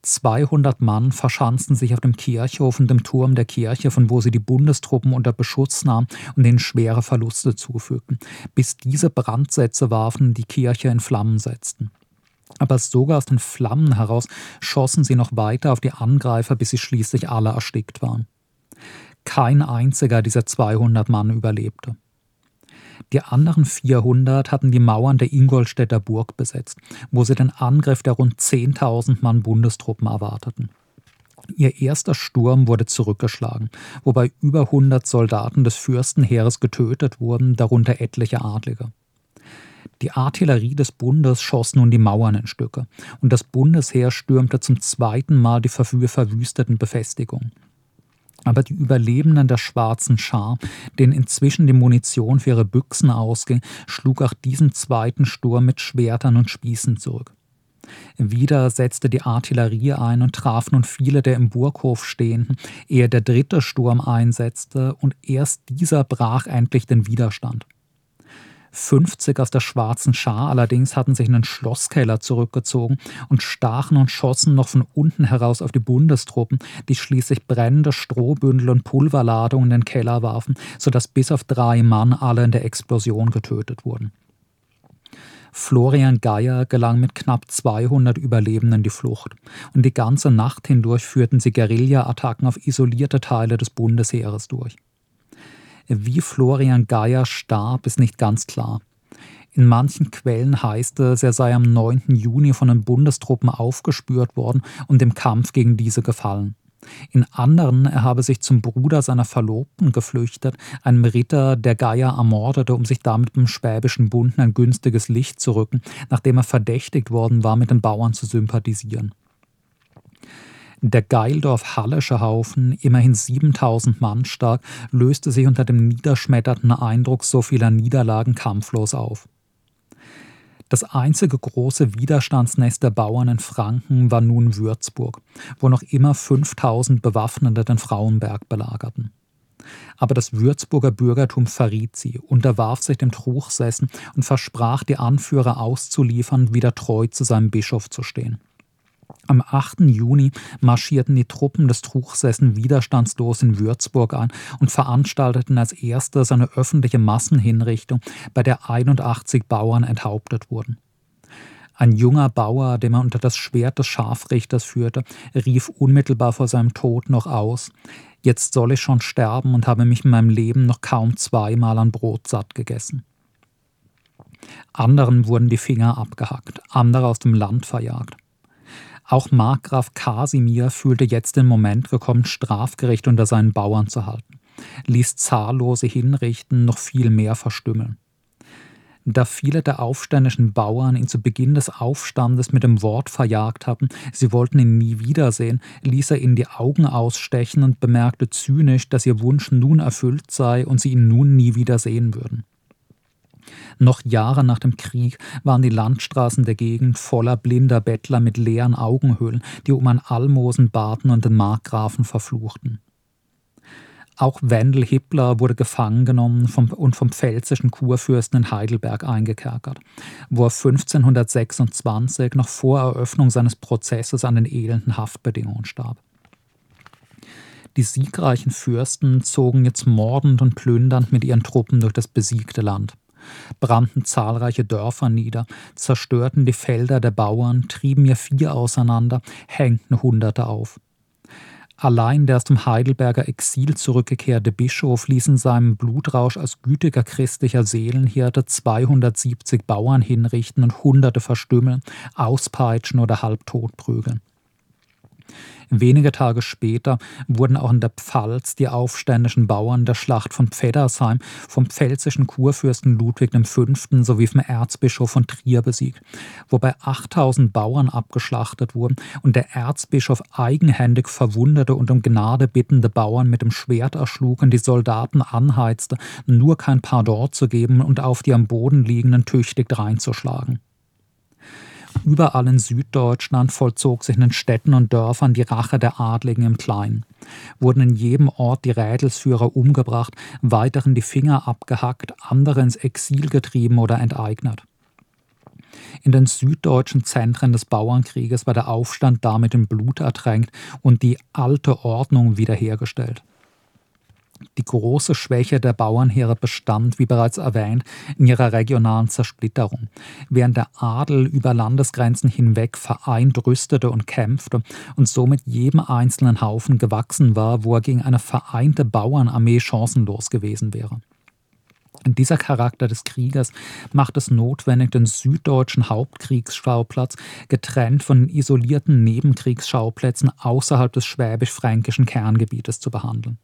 200 Mann verschanzten sich auf dem Kirchhof und dem Turm der Kirche, von wo sie die Bundestruppen unter Beschutz nahmen und ihnen schwere Verluste zufügten, bis diese Brandsätze warfen die Kirche in Flammen setzten. Aber sogar aus den Flammen heraus schossen sie noch weiter auf die Angreifer, bis sie schließlich alle erstickt waren. Kein einziger dieser 200 Mann überlebte. Die anderen 400 hatten die Mauern der Ingolstädter Burg besetzt, wo sie den Angriff der rund 10.000 Mann Bundestruppen erwarteten. Ihr erster Sturm wurde zurückgeschlagen, wobei über 100 Soldaten des Fürstenheeres getötet wurden, darunter etliche Adlige. Die Artillerie des Bundes schoss nun die Mauern in Stücke, und das Bundesheer stürmte zum zweiten Mal die verwüsteten Befestigungen. Aber die Überlebenden der schwarzen Schar, denen inzwischen die Munition für ihre Büchsen ausging, schlug auch diesen zweiten Sturm mit Schwertern und Spießen zurück. Wieder setzte die Artillerie ein und traf nun viele der im Burghof Stehenden, ehe der dritte Sturm einsetzte, und erst dieser brach endlich den Widerstand. 50 aus der schwarzen Schar allerdings hatten sich in den Schlosskeller zurückgezogen und stachen und schossen noch von unten heraus auf die Bundestruppen, die schließlich brennende Strohbündel und Pulverladungen in den Keller warfen, sodass bis auf drei Mann alle in der Explosion getötet wurden. Florian Geier gelang mit knapp 200 Überlebenden die Flucht. Und die ganze Nacht hindurch führten sie Guerilla-Attacken auf isolierte Teile des Bundesheeres durch. Wie Florian Geier starb, ist nicht ganz klar. In manchen Quellen heißt es, er sei am 9. Juni von den Bundestruppen aufgespürt worden und im Kampf gegen diese gefallen. In anderen, er habe sich zum Bruder seiner Verlobten geflüchtet, einem Ritter, der Geier ermordete, um sich damit beim Schwäbischen Bund ein günstiges Licht zu rücken, nachdem er verdächtigt worden war, mit den Bauern zu sympathisieren. Der Geildorf-Hallesche Haufen, immerhin 7000 Mann stark, löste sich unter dem niederschmetternden Eindruck so vieler Niederlagen kampflos auf. Das einzige große Widerstandsnest der Bauern in Franken war nun Würzburg, wo noch immer 5000 Bewaffnete den Frauenberg belagerten. Aber das Würzburger Bürgertum verriet sie, unterwarf sich dem Truchsessen und versprach, die Anführer auszuliefern, wieder treu zu seinem Bischof zu stehen. Am 8. Juni marschierten die Truppen des Truchsessen widerstandslos in Würzburg ein und veranstalteten als erstes eine öffentliche Massenhinrichtung, bei der 81 Bauern enthauptet wurden. Ein junger Bauer, den man unter das Schwert des Scharfrichters führte, rief unmittelbar vor seinem Tod noch aus Jetzt soll ich schon sterben und habe mich in meinem Leben noch kaum zweimal an Brot satt gegessen. Anderen wurden die Finger abgehackt, andere aus dem Land verjagt. Auch Markgraf Kasimir fühlte jetzt den Moment gekommen, Strafgericht unter seinen Bauern zu halten, ließ zahllose hinrichten, noch viel mehr verstümmeln. Da viele der aufständischen Bauern ihn zu Beginn des Aufstandes mit dem Wort verjagt hatten, sie wollten ihn nie wiedersehen, ließ er ihnen die Augen ausstechen und bemerkte zynisch, dass ihr Wunsch nun erfüllt sei und sie ihn nun nie wiedersehen würden. Noch Jahre nach dem Krieg waren die Landstraßen der Gegend voller blinder Bettler mit leeren Augenhöhlen, die um ein Almosen baten und den Markgrafen verfluchten. Auch Wendel Hippler wurde gefangen genommen vom, und vom pfälzischen Kurfürsten in Heidelberg eingekerkert, wo er 1526 noch vor Eröffnung seines Prozesses an den elenden Haftbedingungen starb. Die siegreichen Fürsten zogen jetzt mordend und plündernd mit ihren Truppen durch das besiegte Land brannten zahlreiche Dörfer nieder, zerstörten die Felder der Bauern, trieben ihr Vieh auseinander, hängten Hunderte auf. Allein der aus dem Heidelberger Exil zurückgekehrte Bischof ließ in seinem Blutrausch als gütiger christlicher Seelenhirte 270 Bauern hinrichten und Hunderte verstümmeln, auspeitschen oder halbtot prügeln. Wenige Tage später wurden auch in der Pfalz die aufständischen Bauern der Schlacht von Pfeddersheim vom pfälzischen Kurfürsten Ludwig V. sowie vom Erzbischof von Trier besiegt, wobei 8000 Bauern abgeschlachtet wurden und der Erzbischof eigenhändig verwundete und um Gnade bittende Bauern mit dem Schwert erschlug und die Soldaten anheizte, nur kein Pardon zu geben und auf die am Boden liegenden tüchtig dreinzuschlagen. Überall in Süddeutschland vollzog sich in den Städten und Dörfern die Rache der Adligen im Kleinen. Wurden in jedem Ort die Rädelsführer umgebracht, weiteren die Finger abgehackt, andere ins Exil getrieben oder enteignet. In den süddeutschen Zentren des Bauernkrieges war der Aufstand damit im Blut ertränkt und die alte Ordnung wiederhergestellt. Die große Schwäche der Bauernheere bestand, wie bereits erwähnt, in ihrer regionalen Zersplitterung. Während der Adel über Landesgrenzen hinweg vereint rüstete und kämpfte und somit jedem einzelnen Haufen gewachsen war, wo er gegen eine vereinte Bauernarmee chancenlos gewesen wäre. Dieser Charakter des Kriegers macht es notwendig, den süddeutschen Hauptkriegsschauplatz getrennt von den isolierten Nebenkriegsschauplätzen außerhalb des schwäbisch-fränkischen Kerngebietes zu behandeln.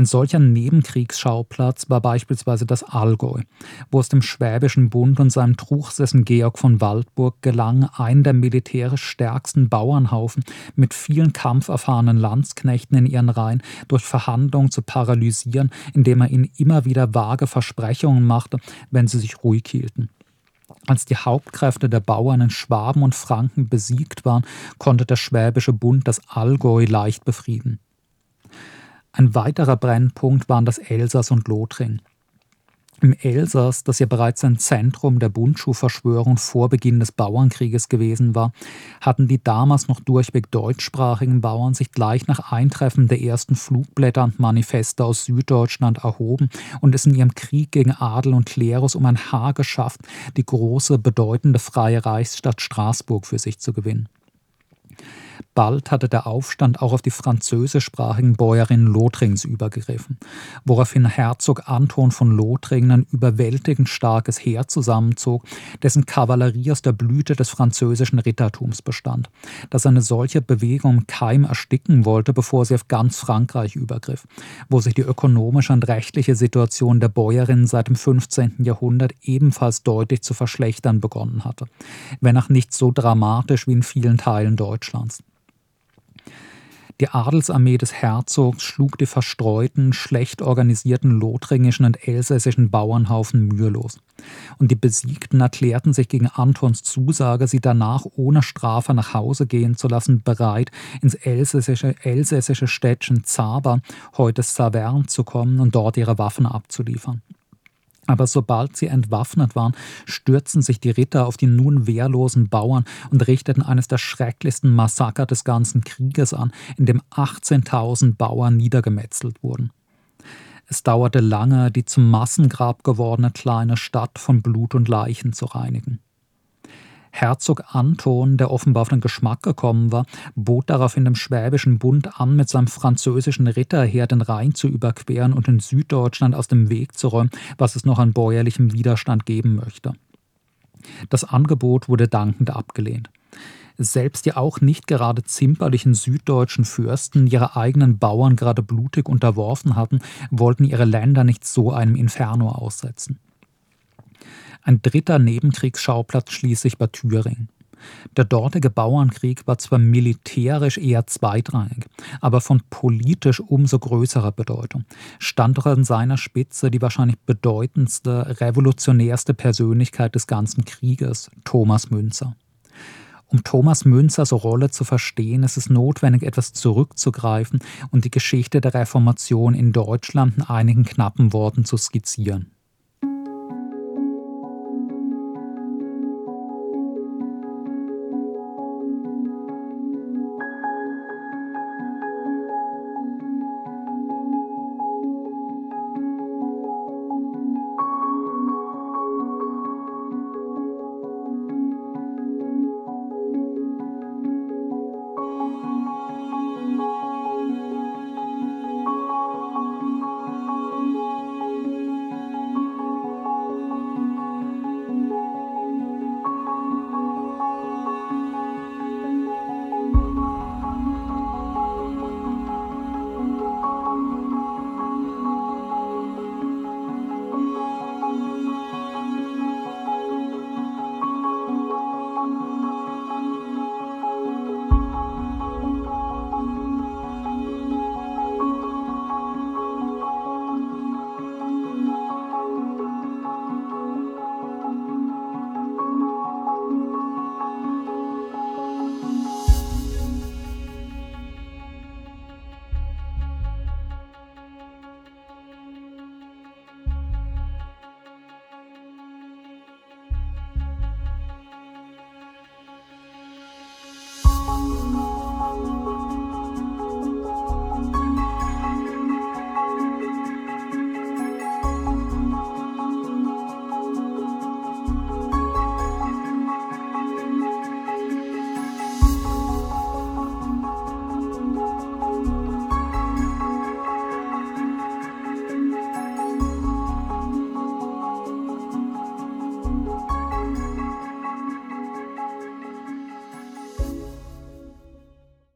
Ein solcher Nebenkriegsschauplatz war beispielsweise das Allgäu, wo es dem Schwäbischen Bund und seinem Truchsessen Georg von Waldburg gelang, einen der militärisch stärksten Bauernhaufen mit vielen kampferfahrenen Landsknechten in ihren Reihen durch Verhandlungen zu paralysieren, indem er ihnen immer wieder vage Versprechungen machte, wenn sie sich ruhig hielten. Als die Hauptkräfte der Bauern in Schwaben und Franken besiegt waren, konnte der Schwäbische Bund das Allgäu leicht befrieden. Ein weiterer Brennpunkt waren das Elsass und Lothringen. Im Elsass, das ja bereits ein Zentrum der Bundschuhverschwörung vor Beginn des Bauernkrieges gewesen war, hatten die damals noch durchweg deutschsprachigen Bauern sich gleich nach Eintreffen der ersten Flugblätter und Manifeste aus Süddeutschland erhoben und es in ihrem Krieg gegen Adel und Klerus um ein Haar geschafft, die große, bedeutende freie Reichsstadt Straßburg für sich zu gewinnen. Bald hatte der Aufstand auch auf die französischsprachigen Bäuerinnen Lothrings übergegriffen, woraufhin Herzog Anton von Lothringen ein überwältigend starkes Heer zusammenzog, dessen Kavallerie aus der Blüte des französischen Rittertums bestand, das eine solche Bewegung im Keim ersticken wollte, bevor sie auf ganz Frankreich übergriff, wo sich die ökonomische und rechtliche Situation der Bäuerinnen seit dem 15. Jahrhundert ebenfalls deutlich zu verschlechtern begonnen hatte, wenn auch nicht so dramatisch wie in vielen Teilen Deutschlands. Die Adelsarmee des Herzogs schlug die verstreuten, schlecht organisierten lothringischen und elsässischen Bauernhaufen mühelos. Und die Besiegten erklärten sich gegen Antons Zusage, sie danach ohne Strafe nach Hause gehen zu lassen, bereit, ins elsässische, elsässische Städtchen Zaber, heute Savern, zu kommen und dort ihre Waffen abzuliefern. Aber sobald sie entwaffnet waren, stürzten sich die Ritter auf die nun wehrlosen Bauern und richteten eines der schrecklichsten Massaker des ganzen Krieges an, in dem 18.000 Bauern niedergemetzelt wurden. Es dauerte lange, die zum Massengrab gewordene kleine Stadt von Blut und Leichen zu reinigen. Herzog Anton, der offenbar auf den Geschmack gekommen war, bot daraufhin dem Schwäbischen Bund an, mit seinem französischen Ritterheer den Rhein zu überqueren und in Süddeutschland aus dem Weg zu räumen, was es noch an bäuerlichem Widerstand geben möchte. Das Angebot wurde dankend abgelehnt. Selbst die auch nicht gerade zimperlichen süddeutschen Fürsten, die ihre eigenen Bauern gerade blutig unterworfen hatten, wollten ihre Länder nicht so einem Inferno aussetzen. Ein dritter Nebenkriegsschauplatz schließlich war Thüringen. Der dortige Bauernkrieg war zwar militärisch eher zweitrangig, aber von politisch umso größerer Bedeutung, stand doch an seiner Spitze die wahrscheinlich bedeutendste, revolutionärste Persönlichkeit des ganzen Krieges, Thomas Münzer. Um Thomas Münzers Rolle zu verstehen, ist es notwendig, etwas zurückzugreifen und die Geschichte der Reformation in Deutschland in einigen knappen Worten zu skizzieren.